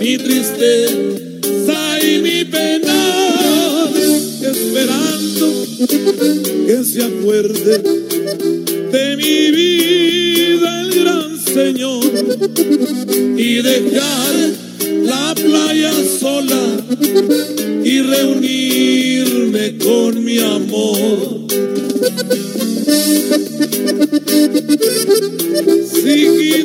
mi tristeza y mi pena, esperando que se acuerde de mi vida el gran Señor y dejar la playa sola y reunirme con mi amor. Si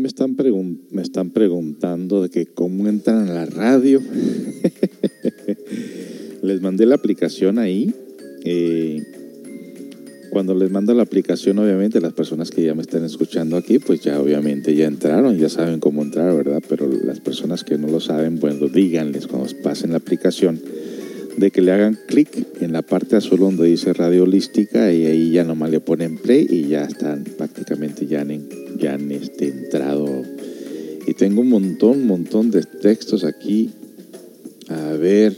me están, me están preguntando de que cómo entran a la radio. les mandé la aplicación ahí. eh, cuando les mando la aplicación, obviamente, las personas que ya me están escuchando aquí, pues ya obviamente ya entraron, ya saben cómo entrar, ¿verdad? Pero las personas que no lo saben, bueno, díganles cuando pasen la aplicación de que le hagan clic en la parte azul donde dice radio holística y ahí ya nomás le ponen play y ya están prácticamente ya en- ya han este, entrado. Y tengo un montón, montón de textos aquí. A ver.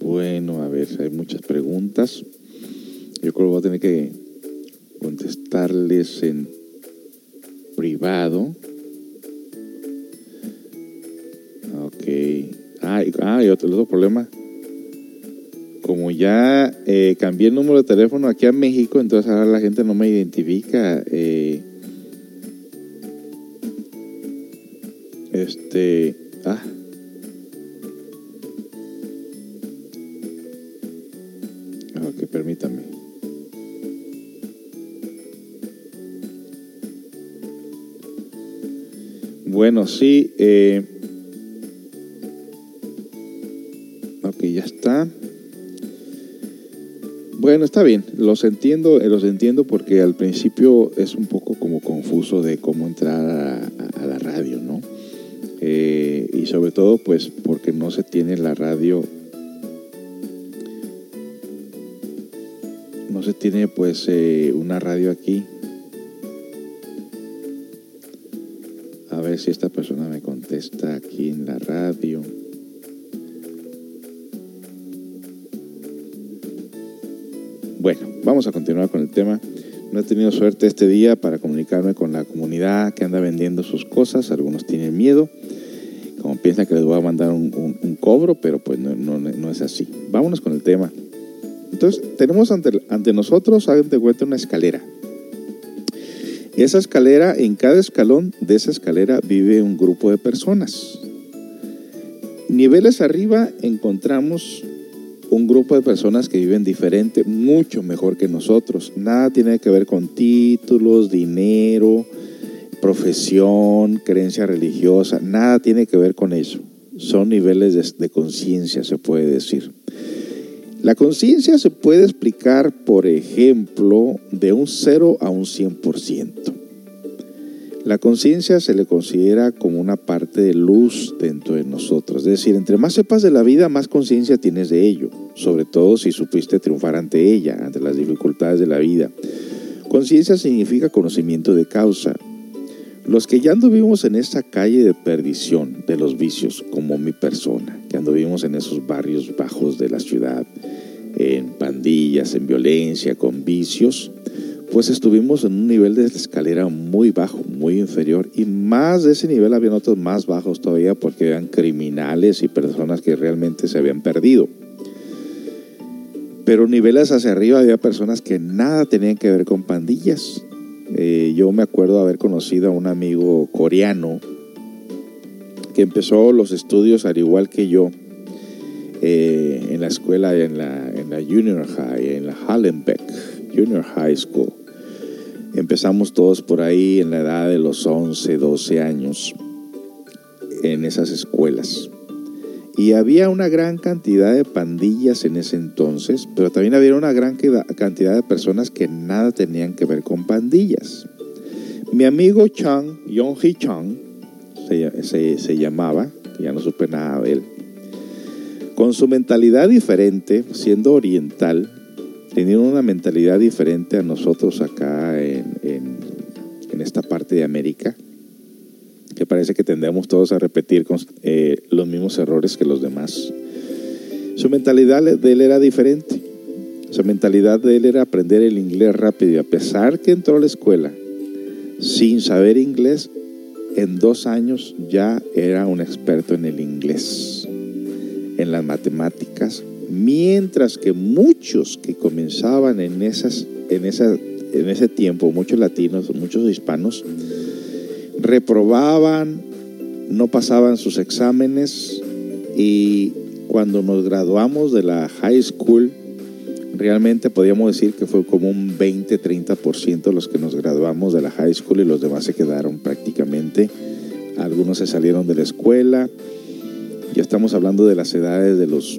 Bueno, a ver, hay muchas preguntas. Yo creo que voy a tener que contestarles en privado. Ok. Ah, y, ah, y otro, el otro problema. Como ya eh, cambié el número de teléfono aquí a México, entonces ahora la gente no me identifica. eh, este. Ah. Ok, permítame. Bueno, sí. Eh, Bueno, está bien. Los entiendo, eh, los entiendo porque al principio es un poco como confuso de cómo entrar a, la radio, ¿no? Eh, y sobre todo, pues, porque no se tiene la radio, no se tiene, pues, eh, una radio aquí. A ver si esta persona me contesta aquí en la radio. Bueno, vamos a continuar con el tema. No he tenido suerte este día para comunicarme con la comunidad que anda vendiendo sus cosas. Algunos tienen miedo, como piensan que les voy a mandar un, cobro, pero pues no es así. Vámonos con el tema. Entonces, tenemos ante, ante nosotros, hagan de cuenta, una escalera. Esa escalera, en cada escalón de esa escalera vive un grupo de personas. Niveles arriba encontramos un grupo de personas que viven diferente, mucho mejor que nosotros. Nada tiene que ver con títulos, dinero, profesión, creencia religiosa, nada tiene que ver con eso. Son niveles de, conciencia, se puede decir. La conciencia se puede explicar, por ejemplo, de un 0 a un 100%. La conciencia se le considera como una parte de luz dentro de nosotros. Es decir, entre más sepas de la vida, más conciencia tienes de ello. Sobre todo si supiste triunfar ante ella, ante las dificultades de la vida. Conciencia significa conocimiento de causa. Los que ya anduvimos en esta calle de perdición de los vicios, como mi persona, que anduvimos en esos barrios bajos de la ciudad, en pandillas, en violencia, con vicios, pues estuvimos en un nivel de escalera muy bajo, muy inferior, y más de ese nivel habían otros más bajos todavía porque eran criminales y personas que realmente se habían perdido. Pero niveles hacia arriba había personas que nada tenían que ver con pandillas, eh, yo me acuerdo haber conocido a un amigo coreano que empezó los estudios al igual que yo eh, en la escuela, en la, en la Junior High, en la Hallenbeck Junior High School. Empezamos todos por ahí en la edad de los 11, 12 años en esas escuelas. Y había una gran cantidad de pandillas en ese entonces, pero también había una gran cantidad de personas que nada tenían que ver con pandillas. Mi amigo Chang, Yong Hee Chang, se, se llamaba, ya no supe nada de él, con su mentalidad diferente, siendo oriental, tenía una mentalidad diferente a nosotros acá en, en esta parte de América que parece que tendemos todos a repetir eh, los mismos errores que los demás. Su mentalidad de él era diferente. Su mentalidad de él era aprender el inglés rápido y a pesar que entró a la escuela sin saber inglés, en dos años ya era un experto en el inglés, en las matemáticas, mientras que muchos que comenzaban en, esas, en, esa, en ese tiempo, muchos latinos, muchos hispanos, reprobaban, no pasaban sus exámenes y cuando nos graduamos de la high school, realmente podíamos decir que fue como un 20-30% los que nos graduamos de la high school y los demás se quedaron prácticamente. Algunos se salieron de la escuela. Ya estamos hablando de las edades de los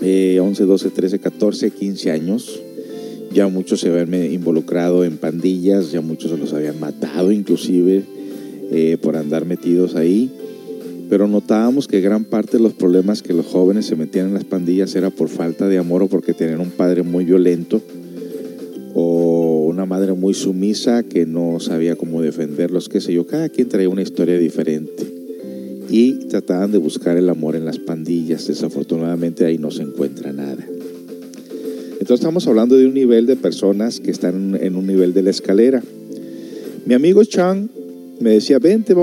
11, 12, 13, 14, 15 años. Ya muchos se habían involucrado en pandillas, ya muchos se los habían matado inclusive eh, por andar metidos ahí. Pero notábamos que gran parte de los problemas que los jóvenes se metían en las pandillas era por falta de amor o porque tenían un padre muy violento o una madre muy sumisa que no sabía cómo defenderlos, qué sé yo. Cada quien traía una historia diferente y trataban de buscar el amor en las pandillas. Desafortunadamente ahí no se encuentra nada. Entonces estamos hablando de un nivel de personas que están en un nivel de la escalera. Mi amigo Chang me decía, vente,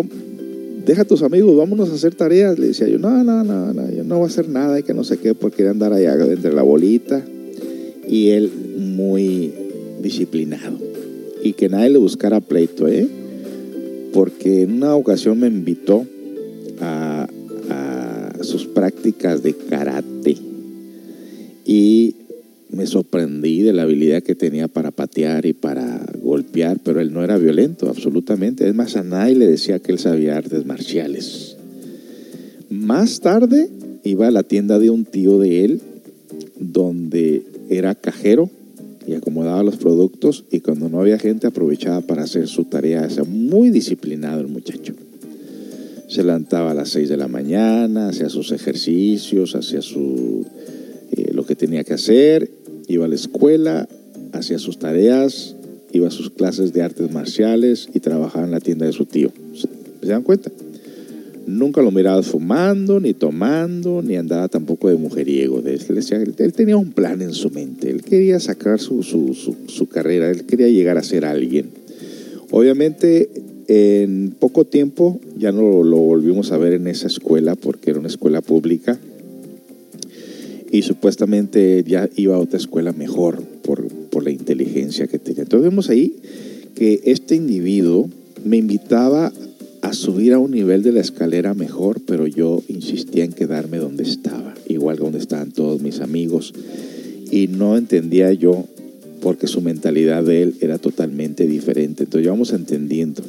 deja a tus amigos, vámonos a hacer tareas. Le decía yo, no, no, no, no, yo no voy a hacer nada y que no sé qué, porque andar allá entre la bolita. Y él muy disciplinado. Y que nadie le buscara pleito, ¿eh? Porque en una ocasión me invitó prácticas de karate. Y me sorprendí de la habilidad que tenía para patear y para golpear, pero él no era violento, absolutamente. Es más, a nadie le decía que él sabía artes marciales. Más tarde iba a la tienda de un tío de él, donde era cajero y acomodaba los productos y cuando no había gente aprovechaba para hacer su tarea. O muy disciplinado el muchacho. Se levantaba a las 6 de la mañana, hacía sus ejercicios, hacía su, eh, lo que tenía que hacer Iba a la escuela, hacía sus tareas, iba a sus clases de artes marciales y trabajaba en la tienda de su tío. ¿Se dan cuenta? Nunca lo miraba fumando, ni tomando, ni andaba tampoco de mujeriego. Él, tenía un plan en su mente. Él quería sacar su, su, carrera, él quería llegar a ser alguien. Obviamente, en poco tiempo ya no lo volvimos a ver en esa escuela porque era una escuela pública y supuestamente ya iba a otra escuela mejor por, por la inteligencia que tenía. Entonces vemos ahí que este individuo me invitaba a subir a un nivel de la escalera mejor, pero yo insistía en quedarme donde estaba, igual que donde estaban todos mis amigos, y no entendía yo porque su mentalidad de él era totalmente diferente. Entonces vamos entendiendo.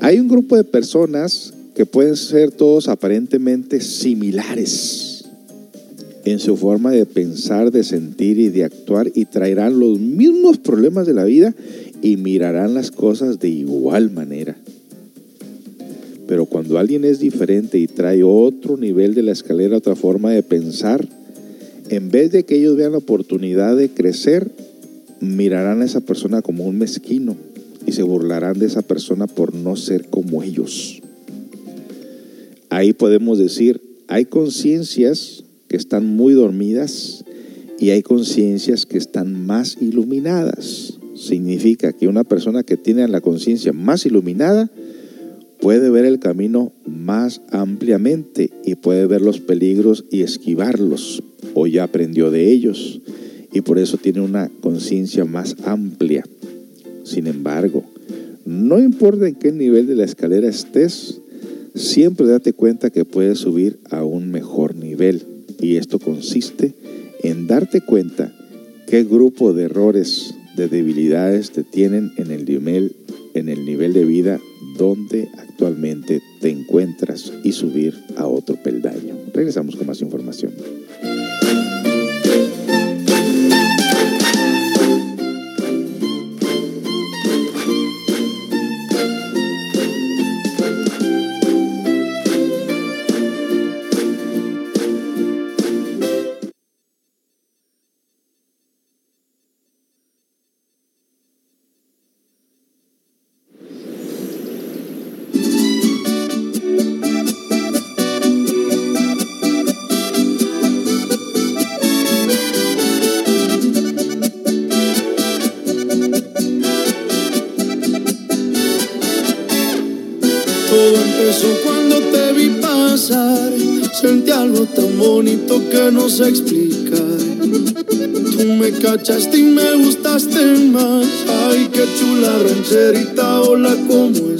Hay un grupo de personas que pueden ser todos aparentemente similares en su forma de pensar, de sentir y de actuar y traerán los mismos problemas de la vida y mirarán las cosas de igual manera. Pero cuando alguien es diferente y trae otro nivel de la escalera, otra forma de pensar, en vez de que ellos vean la oportunidad de crecer, mirarán a esa persona como un mezquino y se burlarán de esa persona por no ser como ellos. Ahí podemos decir, hay conciencias están muy dormidas y hay conciencias que están más iluminadas. Significa que una persona que tiene la conciencia más iluminada puede ver el camino más ampliamente y puede ver los peligros y esquivarlos o ya aprendió de ellos y por eso tiene una conciencia más amplia. Sin embargo, no importa en qué nivel de la escalera estés, siempre date cuenta que puedes subir a un mejor nivel. Y esto consiste en darte cuenta qué grupo de errores, de debilidades te tienen en el nivel, en el nivel de vida donde actualmente te encuentras y subir a otro peldaño. Regresamos con más información. Explicar. Tú me cachaste y me gustaste más. Ay, qué chula rancherita, hola, ¿cómo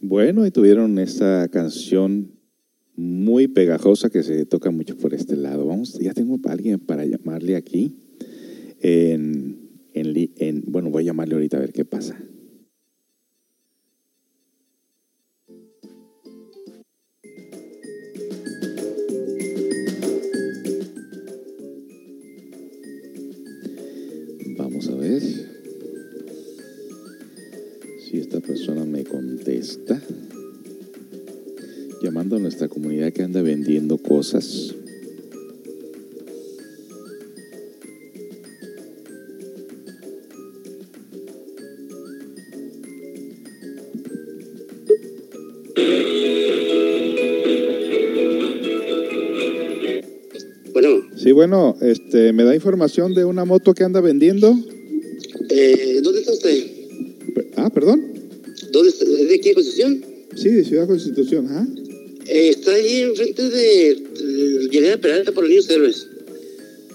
Bueno, y tuvieron esta canción muy pegajosa que se toca mucho por este lado. Vamos, ya tengo a alguien para llamarle aquí. Bueno, voy a llamarle ahorita a ver qué pasa. Contesta. Llamando a nuestra comunidad que anda vendiendo cosas. Bueno, Sí, bueno, este, ¿me da información de una moto que anda vendiendo? eh, ¿dónde está usted? ¿Dónde está? ¿Es de qué posición? Sí, de Ciudad Constitución, ajá. Eh, está allí enfrente de, de Peralta por los niños héroes.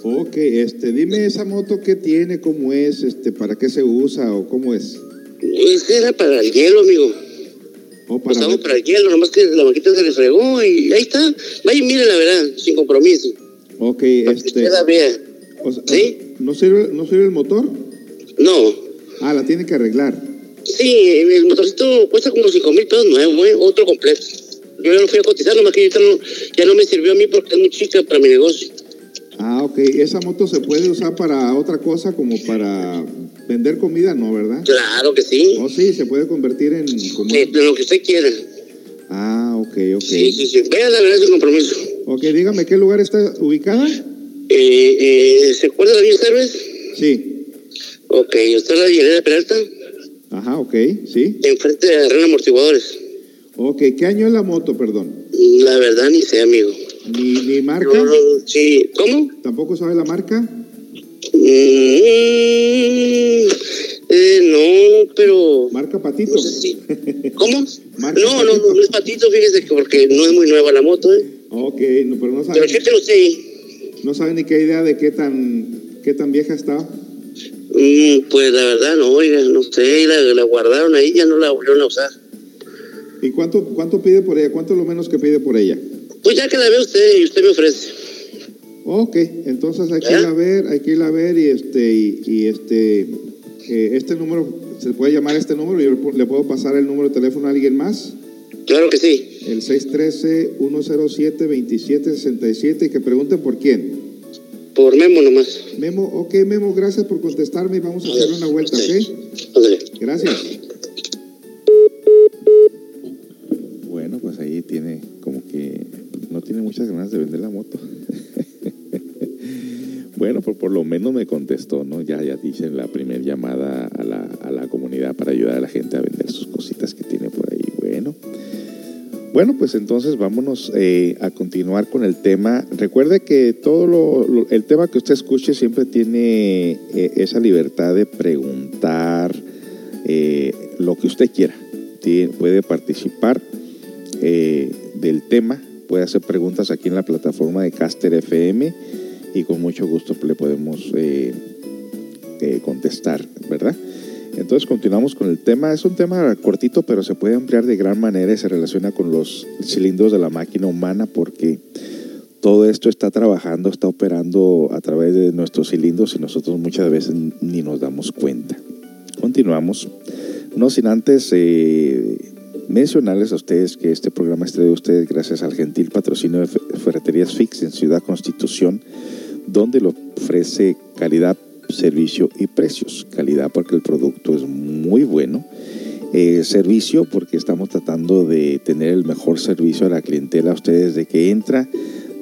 Ok, este, dime esa moto qué tiene, cómo es, este, para qué se usa o cómo es. Es que era para el hielo, amigo. O para Usamos para el hielo, nomás que la maquita se le fregó y ahí está. Vaya y mire la verdad, sin compromiso. Ok, Para que este, usted la vea. o sea, ¿Sí? ¿No sirve, ¿No sirve el motor? No. Ah, la tiene que arreglar. Sí, el motorcito cuesta como 5 mil pesos nuevo, ¿eh? Otro completo. Yo ya lo fui a cotizar, nomás que ahorita no, ya no me sirvió a mí porque es muy chica para mi negocio. Ah, ok. ¿Esa moto se puede usar para otra cosa como para vender comida? No, ¿verdad? Claro que sí. Oh, sí, se puede convertir en... Como... Eh, de lo que usted quiera. Ah, ok, ok. Sí, sí, sí. Vea la verdad sin compromiso. Ok, dígame, ¿qué lugar está ubicada? Eh, eh, ¿Se acuerda de la Vía Service? Sí. Ok, ¿usted es la Villanera Peralta? Ajá, ok, sí. Enfrente de Arena Amortiguadores. Ok, ¿qué año es la moto, perdón? La verdad ni sé, amigo. ¿Ni, ni marca? No, no, sí. ¿Cómo? ¿Tampoco sabe la marca? Mm, eh, no, pero... ¿Marca Patito? No sé si- ¿Cómo? Marca No, no, Patito. no, no es patito, fíjese que porque no es muy nueva la moto, ¿eh? Ok, no, pero no Pero sabe, chéquelo usted ahí. no sabe ni qué idea de qué tan, qué tan vieja está. Mm, pues la verdad, no, oiga, no sé, la, la guardaron ahí, ya no la volvieron a usar. ¿Y cuánto, cuánto pide por ella? ¿Cuánto es lo menos que pide por ella? Pues ya que la ve usted y usted me ofrece. Ok, entonces hay que ¿Eh? ir a ver, hay que ir a ver y este, y, y este, eh, este número, se puede llamar este número, yo le puedo pasar el número de teléfono a alguien más, Claro que sí. el 613-107-2767 y que pregunten por quién. Por Memo nomás. Memo, ok Memo, gracias por contestarme y vamos a hacer una vuelta, ¿ok? Ándale. Gracias. Bueno, pues ahí tiene como que no tiene muchas ganas de vender la moto. bueno, pues por lo menos me contestó, ¿no? Ya, ya dice la primera llamada a la, a la comunidad para ayudar a la gente a vender sus cositas que Bueno, pues entonces vámonos eh, a continuar con el tema. Recuerde que todo lo, el tema que usted escuche siempre tiene eh, esa libertad de preguntar eh, lo que usted quiera. Puede participar eh, del tema, puede hacer preguntas aquí en la plataforma de Caster FM y con mucho gusto le podemos eh, contestar, ¿verdad? Entonces continuamos con el tema. Es un tema cortito, pero se puede ampliar de gran manera y se relaciona con los cilindros de la máquina humana porque todo esto está trabajando, está operando a través de nuestros cilindros y nosotros muchas veces ni nos damos cuenta. Continuamos. No sin antes eh, mencionarles a ustedes que este programa es traído a ustedes gracias al gentil patrocinio de Fe- Ferreterías Fix en Ciudad Constitución, donde lo ofrece calidad, servicio y precios. Calidad porque el producto es muy bueno. Eh, servicio porque estamos tratando de tener el mejor servicio a la clientela. Ustedes de que entra,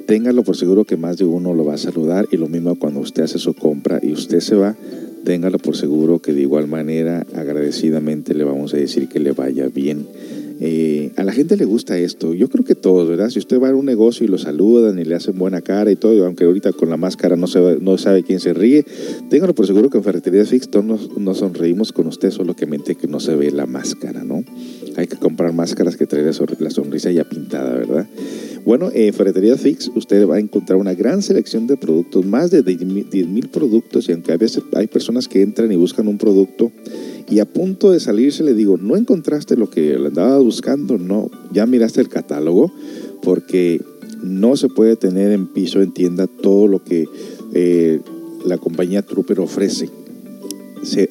téngalo por seguro que más de uno lo va a saludar y lo mismo cuando usted hace su compra y usted se va, téngalo por seguro que de igual manera agradecidamente le vamos a decir que le vaya bien. Eh, a la gente le gusta esto, yo creo que todos, ¿verdad? Si usted va a un negocio y lo saludan y le hacen buena cara y todo, aunque ahorita con la máscara no, se no sabe quién se ríe, téngalo por seguro que en Ferreterías Fix todos nos, sonreímos con usted, solo que mente que no se ve la máscara, ¿no? Hay que comprar máscaras que traen la sonri- la sonrisa ya pintada, ¿verdad? Bueno, en Ferretería Fix usted va a encontrar una gran selección de productos, más de 10 mil productos, y aunque a veces hay personas que entran y buscan un producto y a punto de salirse le digo, ¿no encontraste lo que andaba buscando? No, ya miraste el catálogo, porque no se puede tener en piso, en tienda, todo lo que eh, la compañía Trooper ofrece.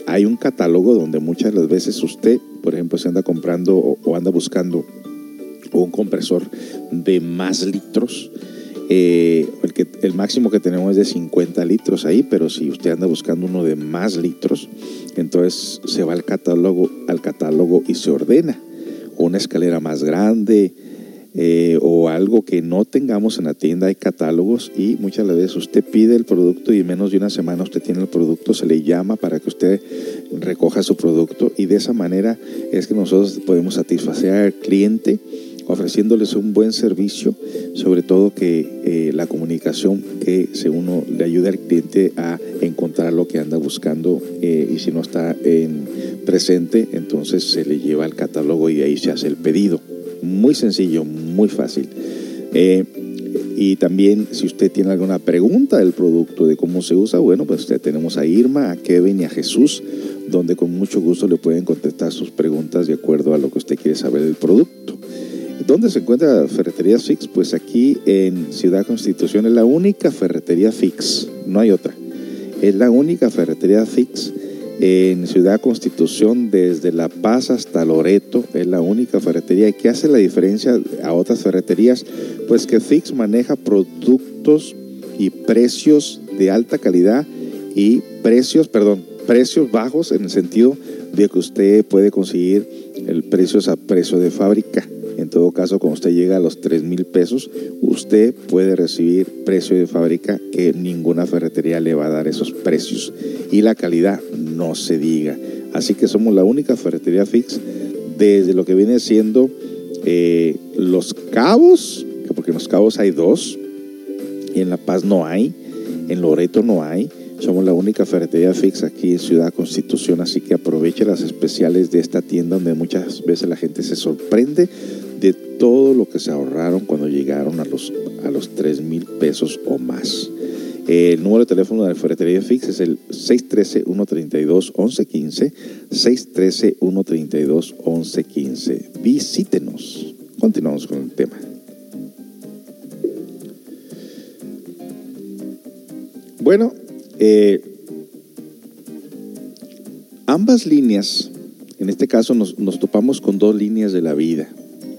Hay un catálogo donde muchas de las veces usted, por ejemplo, se anda comprando o anda buscando un compresor de más litros. Eh, el, máximo que tenemos es de 50 litros ahí, pero si usted anda buscando uno de más litros, entonces se va al catálogo, al catálogo y se ordena una escalera más grande eh, o algo que no tengamos en la tienda. Hay catálogos y muchas veces usted pide el producto y en menos de una semana usted tiene el producto, se le llama para que usted recoja su producto y de esa manera es que nosotros podemos satisfacer al cliente ofreciéndoles un buen servicio, sobre todo que eh, la comunicación que se uno le ayuda al cliente a encontrar lo que anda buscando eh, y si no está en presente, entonces se le lleva al catálogo y ahí se hace el pedido. Muy sencillo, muy fácil. Eh, y también si usted tiene alguna pregunta del producto, de cómo se usa, bueno, pues usted tenemos a Irma, a Kevin y a Jesús, donde con mucho gusto le pueden contestar sus preguntas de acuerdo a lo que usted quiere saber del producto. ¿Dónde se encuentra Ferreterías Fix? Pues aquí en Ciudad Constitución es la única ferretería Fix, no hay otra. Es la única ferretería Fix en Ciudad Constitución, desde La Paz hasta Loreto, es la única ferretería. ¿Y qué hace la diferencia a otras ferreterías? Pues que Fix maneja productos y precios de alta calidad y precios, perdón, precios bajos en el sentido de que usted puede conseguir el precio a precio de fábrica. En todo caso, cuando usted llega a los 3 mil pesos, usted puede recibir precio de fábrica que ninguna ferretería le va a dar esos precios. Y la calidad no se diga. Así que somos la única ferretería fix desde lo que viene siendo eh, Los Cabos, porque en Los Cabos hay dos, y en La Paz no hay, en Loreto no hay. Somos la única ferretería fix aquí en Ciudad Constitución, así que aproveche las especiales de esta tienda donde muchas veces la gente se sorprende de todo lo que se ahorraron cuando llegaron a los, a los 3 mil pesos o más. El número de teléfono de la ferretería Fix es el 613-132-1115, 613-132-1115. Visítenos. Continuamos con el tema. Bueno, eh, ambas líneas, en este caso nos, nos topamos con dos líneas de la vida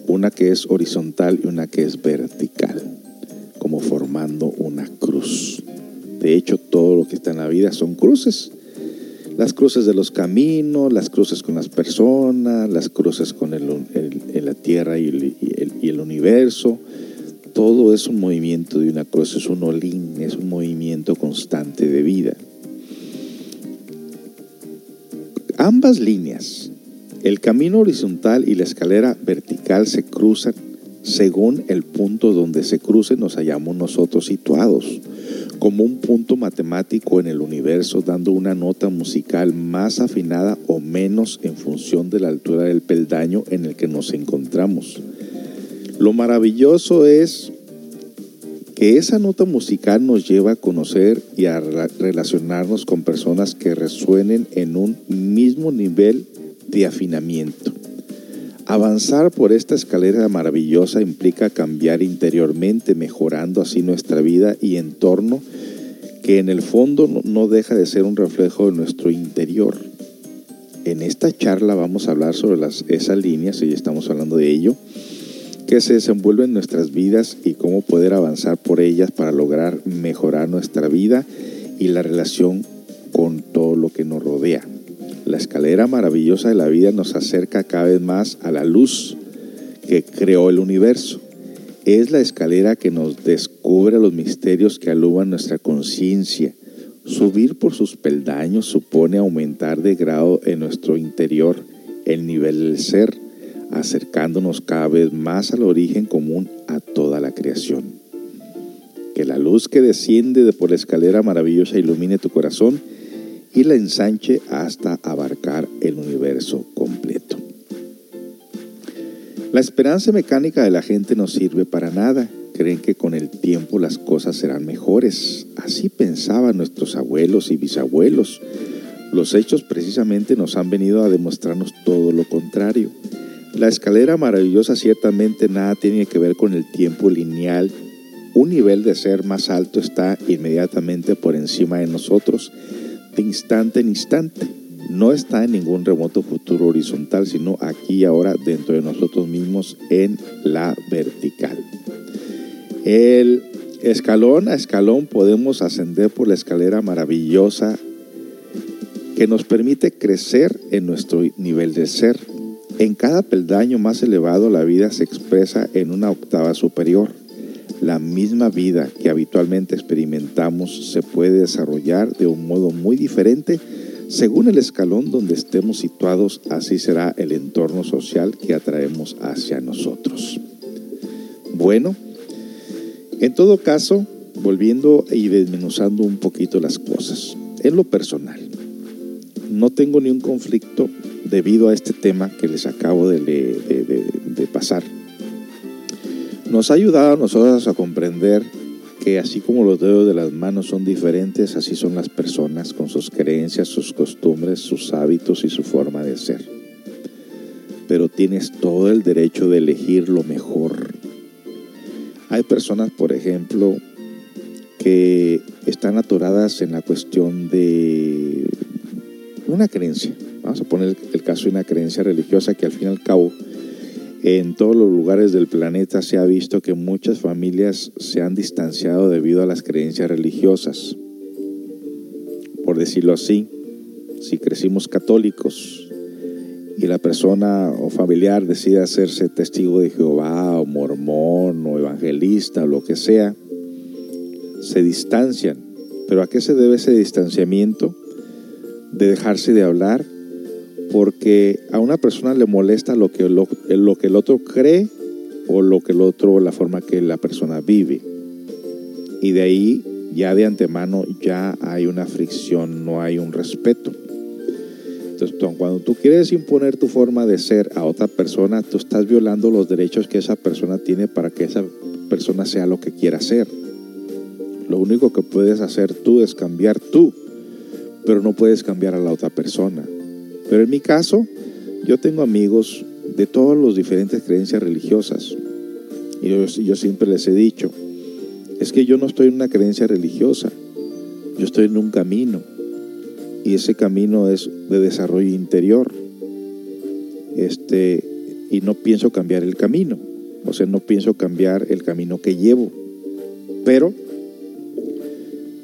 una que es horizontal y una que es vertical, como formando una cruz. De hecho, todo lo que está en la vida son cruces. Las cruces de los caminos, las cruces con las personas, las cruces con la tierra y el, y el, universo. Todo es un movimiento de una cruz, es un olín, es un movimiento constante de vida. Ambas líneas el camino horizontal y la escalera vertical se cruzan según el punto donde se crucen nos hallamos nosotros situados, como un punto matemático en el universo, dando una nota musical más afinada o menos en función de la altura del peldaño en el que nos encontramos. Lo maravilloso es que esa nota musical nos lleva a conocer y a relacionarnos con personas que resuenen en un mismo nivel de afinamiento. Avanzar por esta escalera maravillosa implica cambiar interiormente, mejorando así nuestra vida y entorno, que en el fondo no deja de ser un reflejo de nuestro interior. En esta charla vamos a hablar sobre esas líneas, y estamos hablando de ello, que se desenvuelven en nuestras vidas y cómo poder avanzar por ellas para lograr mejorar nuestra vida y la relación con todo lo que nos rodea. La escalera maravillosa de la vida nos acerca cada vez más a la luz que creó el universo. Es la escalera que nos descubre los misterios que aluman nuestra conciencia. Subir por sus peldaños supone aumentar de grado en nuestro interior el nivel del ser, acercándonos cada vez más al origen común a toda la creación. Que la luz que desciende de por la escalera maravillosa ilumine tu corazón y la ensanche hasta abarcar el universo completo. La esperanza mecánica de la gente no sirve para nada. Creen que con el tiempo las cosas serán mejores. Así pensaban nuestros abuelos y bisabuelos. Los hechos precisamente nos han venido a demostrarnos todo lo contrario. La escalera maravillosa ciertamente nada tiene que ver con el tiempo lineal. Un nivel de ser más alto está inmediatamente por encima de nosotros de instante en instante. No está en ningún remoto futuro horizontal, sino aquí y ahora dentro de nosotros mismos en la vertical. El escalón a escalón podemos ascender por la escalera maravillosa que nos permite crecer en nuestro nivel de ser. En cada peldaño más elevado la vida se expresa en una octava superior la misma vida que habitualmente experimentamos se puede desarrollar de un modo muy diferente según el escalón donde estemos situados, así será el entorno social que atraemos hacia nosotros. Bueno, en todo caso, volviendo y desmenuzando un poquito las cosas, en lo personal, no tengo ni un conflicto debido a este tema que les acabo de, de pasar nos ha ayudado a nosotros a comprender que así como los dedos de las manos son diferentes, así son las personas con sus creencias, sus costumbres, sus hábitos y su forma de ser. Pero tienes todo el derecho de elegir lo mejor. Hay personas, por ejemplo, que están atoradas en la cuestión de una creencia. Vamos a poner el caso de una creencia religiosa que al fin y al cabo en todos los lugares del planeta se ha visto que muchas familias se han distanciado debido a las creencias religiosas. Por decirlo así, si crecimos católicos y la persona o familiar decide hacerse testigo de Jehová o mormón o evangelista o lo que sea, se distancian. ¿Pero a qué se debe ese distanciamiento? De dejarse de hablar porque a una persona le molesta lo que, lo, que el otro cree o lo que el otro, la forma que la persona vive. Y de ahí ya de antemano ya hay una fricción, no hay un respeto. Entonces, cuando tú quieres imponer tu forma de ser a otra persona, tú estás violando los derechos que esa persona tiene para que esa persona sea lo que quiera ser. Lo único que puedes hacer tú es cambiar tú, pero no puedes cambiar a la otra persona. Pero en mi caso, yo tengo amigos de todas las diferentes creencias religiosas. Y yo, siempre les he dicho, es que yo no estoy en una creencia religiosa, yo estoy en un camino. Y ese camino es de desarrollo interior. Este, y no pienso cambiar el camino. O sea, no pienso cambiar el camino que llevo. Pero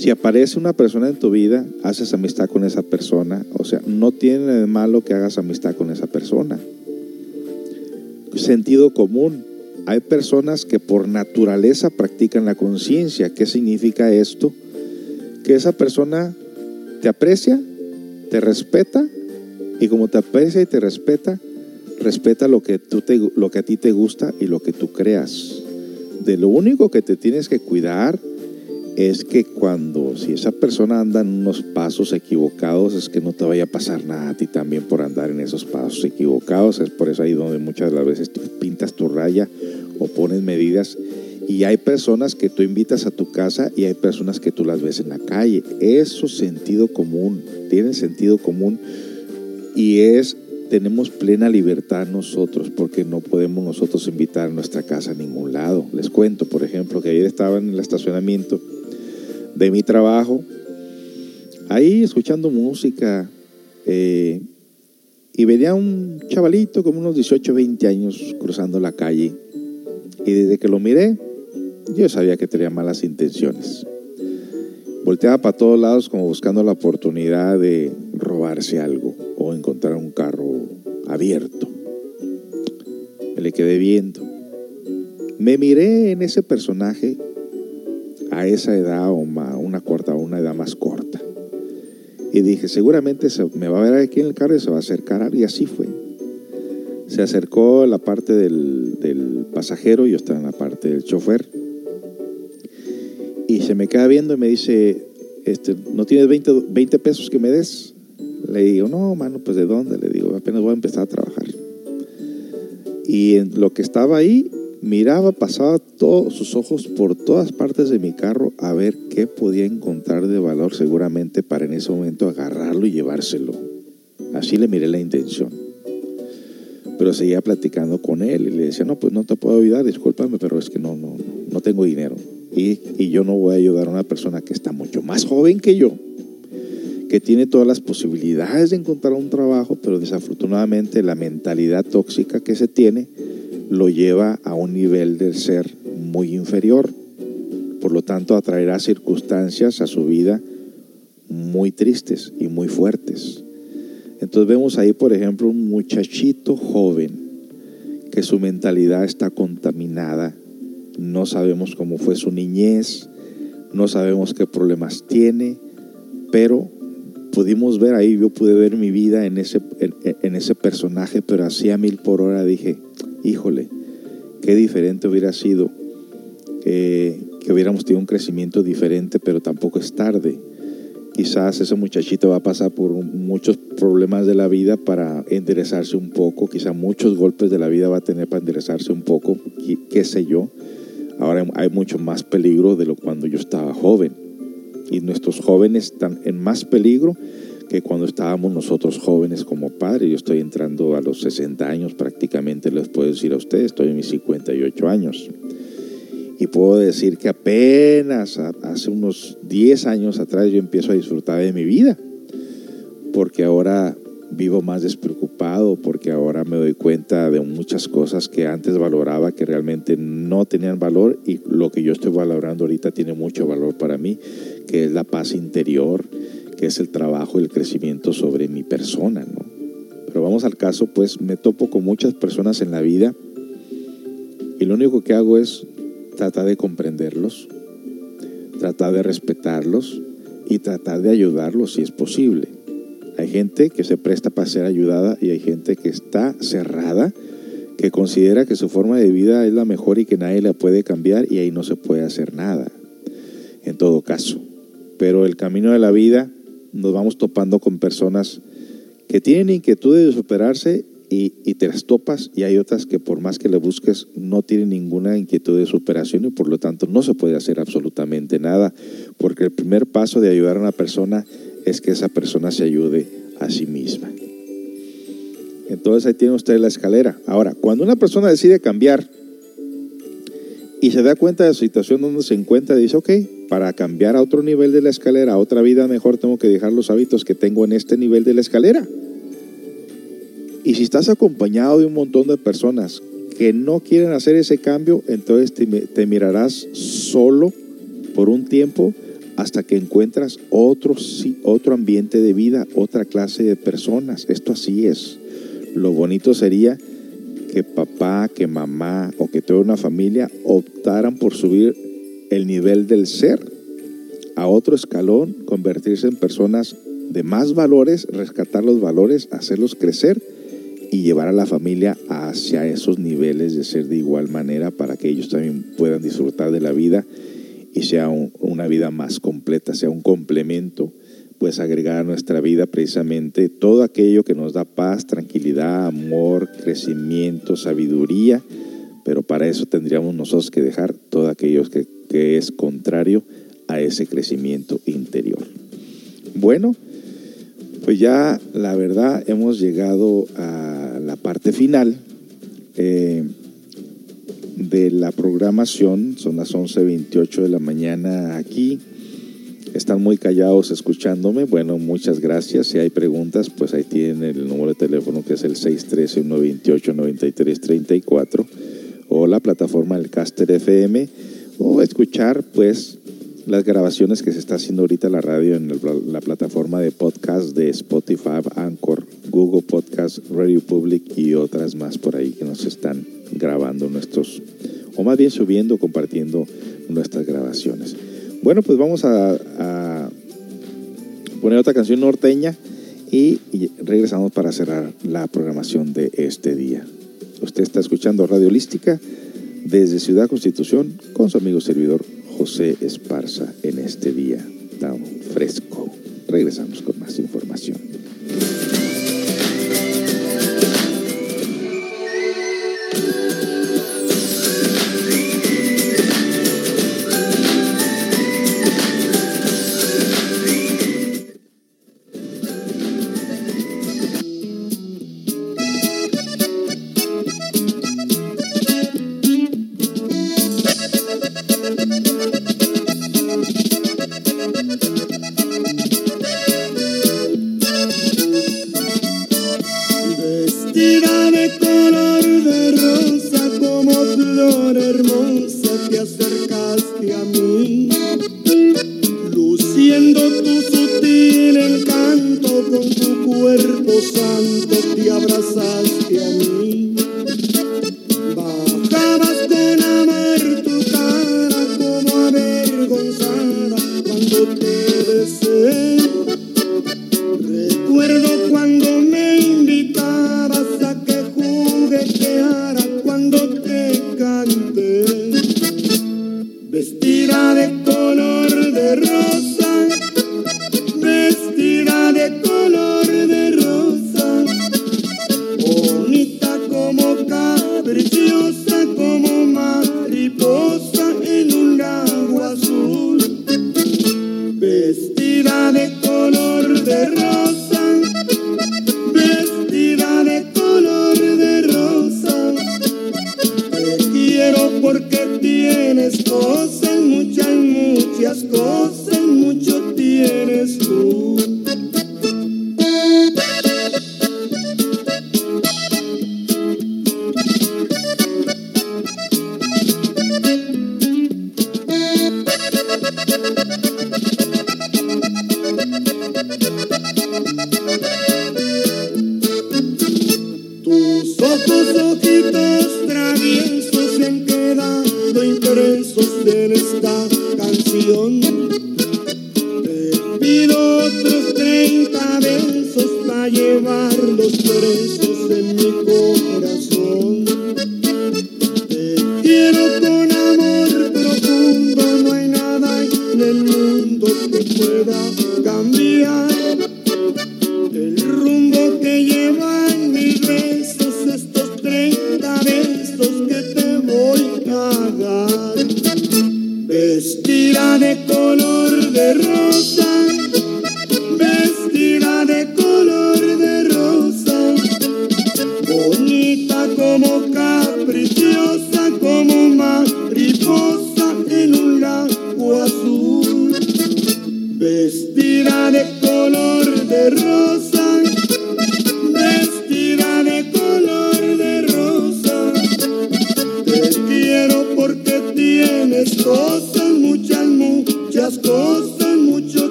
si aparece una persona en tu vida, haces amistad con esa persona. O sea, no tiene de malo que hagas amistad con esa persona. Sentido común. Hay personas que por naturaleza practican la conciencia. ¿Qué significa esto? Que esa persona te aprecia, te respeta y como te aprecia y te respeta, respeta lo que, tú te, lo que a ti te gusta y lo que tú creas. De lo único que te tienes que cuidar es que cuando, si esa persona anda en unos pasos equivocados, es que no te vaya a pasar nada a ti también por andar en esos pasos equivocados. Es por eso ahí donde muchas de las veces pintas tu raya o pones medidas. Y hay personas que tú invitas a tu casa y hay personas que tú las ves en la calle. Eso es sentido común, tiene sentido común y es tenemos plena libertad nosotros porque no podemos nosotros invitar a nuestra casa a ningún lado. Les cuento, por ejemplo, que ayer estaba en el estacionamiento de mi trabajo, ahí escuchando música, eh, y venía un chavalito como unos 18, 20 años cruzando la calle, y desde que lo miré, yo sabía que tenía malas intenciones. Volteaba para todos lados como buscando la oportunidad de robarse algo o encontrar un carro abierto. Me le quedé viendo. Me miré en ese personaje a esa edad o una corta una edad más corta. Y dije, seguramente se, me va a ver aquí en el carro y se va a acercar y así fue. Se acercó a la parte del, del pasajero, yo estaba en la parte del chofer. Y se me queda viendo y me dice, este, ¿no tienes 20, 20 pesos que me des? Le digo, no, mano, pues ¿de dónde? Le digo, apenas voy a empezar a trabajar. Y lo que estaba ahí, Miraba, pasaba todos sus ojos por todas partes de mi carro a ver qué podía encontrar de valor seguramente para en ese momento agarrarlo y llevárselo. Así le miré la intención. Pero seguía platicando con él y le decía, no, pues no te puedo ayudar, discúlpame, pero es que no, no, no tengo dinero. Y, y yo no voy a ayudar a una persona que está mucho más joven que yo, que tiene todas las posibilidades de encontrar un trabajo, pero desafortunadamente la mentalidad tóxica que se tiene lo lleva a un nivel del ser muy inferior. Por lo tanto, atraerá circunstancias a su vida muy tristes y muy fuertes. Entonces vemos ahí, por ejemplo, un muchachito joven que su mentalidad está contaminada. No sabemos cómo fue su niñez, no sabemos qué problemas tiene, pero pudimos ver ahí, yo pude ver mi vida en ese, en, ese personaje, pero así a mil por hora dije, híjole, qué diferente hubiera sido que, hubiéramos tenido un crecimiento diferente, pero tampoco es tarde. Quizás ese muchachito va a pasar por muchos problemas de la vida para enderezarse un poco, quizás muchos golpes de la vida va a tener para enderezarse un poco, qué, sé yo. Ahora hay mucho más peligro de lo cuando yo estaba joven. Y nuestros jóvenes están en más peligro que cuando estábamos nosotros jóvenes como padres, yo estoy entrando a los 60 años prácticamente, les puedo decir a ustedes, estoy en mis 58 años. Y puedo decir que apenas hace unos 10 años atrás yo empiezo a disfrutar de mi vida, porque ahora vivo más despreocupado, porque ahora me doy cuenta de muchas cosas que antes valoraba que realmente no tenían valor y lo que yo estoy valorando ahorita tiene mucho valor para mí, que es la paz interior, que es el trabajo y el crecimiento sobre mi persona, ¿no? Pero vamos al caso, pues me topo con muchas personas en la vida y lo único que hago es tratar de comprenderlos, tratar de respetarlos y tratar de ayudarlos si es posible. Hay gente que se presta para ser ayudada y hay gente que está cerrada, que considera que su forma de vida es la mejor y que nadie la puede cambiar y ahí no se puede hacer nada, en todo caso. Pero el camino de la vida nos vamos topando con personas que tienen inquietudes de superarse y, te las topas y hay otras que por más que le busques no tienen ninguna inquietud de superación y por lo tanto no se puede hacer absolutamente nada porque el primer paso de ayudar a una persona es que esa persona se ayude a sí misma. Entonces ahí tiene usted la escalera. Ahora, cuando una persona decide cambiar y se da cuenta de la situación donde se encuentra, dice, ok, para cambiar a otro nivel de la escalera, a otra vida mejor, tengo que dejar los hábitos que tengo en este nivel de la escalera. Y si estás acompañado de un montón de personas que no quieren hacer ese cambio, entonces te, mirarás solo por un tiempo hasta que encuentras otro, otro ambiente de vida, otra clase de personas. Esto así es. Lo bonito sería que papá, que mamá o que toda una familia optaran por subir el nivel del ser a otro escalón, convertirse en personas de más valores, rescatar los valores, hacerlos crecer y llevar a la familia hacia esos niveles de ser de igual manera para que ellos también puedan disfrutar de la vida y sea una vida más completa, sea un complemento, pues agregar a nuestra vida precisamente todo aquello que nos da paz, tranquilidad, amor, crecimiento, sabiduría, pero para eso tendríamos nosotros que dejar todo aquello que, que es contrario a ese crecimiento interior. Bueno, pues ya la verdad hemos llegado a la parte final eh, de la programación. Son las 11.28 de la mañana aquí. Están muy callados escuchándome. Bueno, muchas gracias. Si hay preguntas, pues ahí tienen el número de teléfono que es el 613-128-9334 o la plataforma del Caster FM o escuchar pues las grabaciones que se está haciendo ahorita la radio en la plataforma de podcast de Spotify, Anchor, Google Podcast, Radio Public y otras más por ahí que nos están grabando nuestros, o más bien subiendo, compartiendo nuestras grabaciones. Bueno, pues vamos a, poner otra canción norteña y, y regresamos para cerrar la programación de este día. Usted está escuchando Radio Holística desde Ciudad Constitución con su amigo servidor José Esparza en este día tan fresco. Regresamos con más información.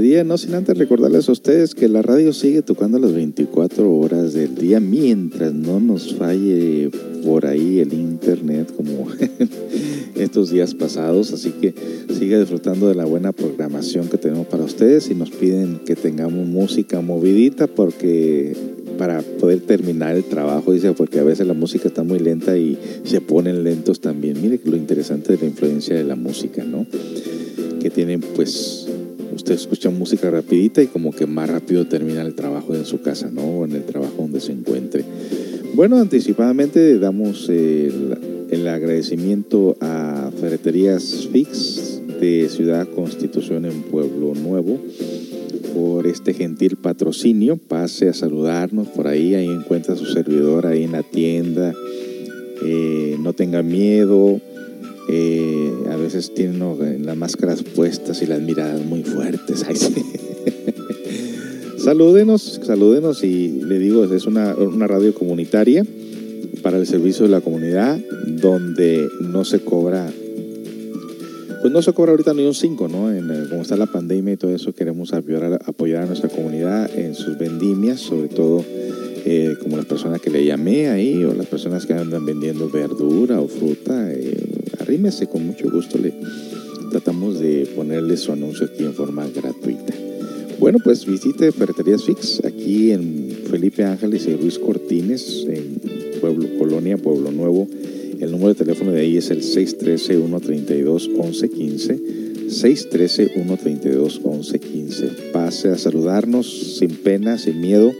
Día. No sin antes recordarles a ustedes que la radio sigue tocando las 24 horas del día mientras no nos falle por ahí el internet como estos días pasados. Así que siga disfrutando de la buena programación que tenemos para ustedes y nos piden que tengamos música movidita porque para poder terminar el trabajo, dice, porque a veces la música está muy lenta y se ponen lentos también. Mire lo interesante de la influencia de la música, ¿no? Que tienen, pues, usted escucha música rapidita y como que más rápido termina el trabajo en su casa, ¿no? O en el trabajo donde se encuentre. Bueno, anticipadamente damos el, agradecimiento a Ferreterías Fix de Ciudad Constitución en Pueblo Nuevo por este gentil patrocinio. Pase a saludarnos por ahí, ahí encuentra a su servidor ahí en la tienda. Eh, no tenga miedo. Eh, a veces tienen ¿no? las máscaras puestas y las miradas muy fuertes. Ay, sí. salúdenos, salúdenos y le digo, es una, una radio comunitaria para el servicio de la comunidad donde no se cobra pues no se cobra ahorita ni un 5, ¿no? En, como está la pandemia y todo eso, queremos apoyar, apoyar a nuestra comunidad en sus vendimias, sobre todo eh, como las personas que le llamé ahí o las personas que andan vendiendo verdura o fruta. Eh, arrímese con mucho gusto, le tratamos de ponerle su anuncio aquí en forma gratuita. Bueno, pues visite Ferreterías Fix aquí en Felipe Ángeles y Luis Cortines, en Pueblo, Colonia, Pueblo Nuevo. El número de teléfono de ahí es el 613-132-1115. 613-132-1115. Pase a saludarnos sin pena, sin miedo.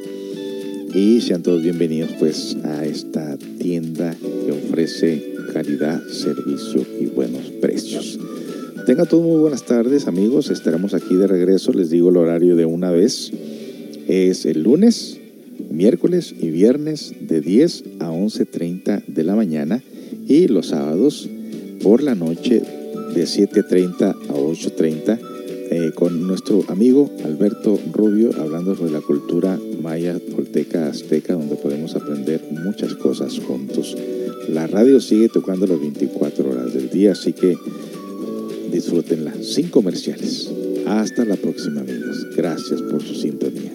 Y sean todos bienvenidos pues a esta tienda que ofrece calidad, servicio y buenos precios. Tengan todos muy buenas tardes amigos. Estaremos aquí de regreso. Les digo el horario de una vez. Es el lunes, miércoles y viernes de 10 a 11.30 de la mañana y los sábados por la noche de 7.30 a 8.30 eh, con nuestro amigo Alberto Rubio hablando sobre la cultura maya, tolteca, azteca, donde podemos aprender muchas cosas juntos. La radio sigue tocando las 24 horas del día, así que disfrútenla sin comerciales. Hasta la próxima, amigos. Gracias por su sintonía.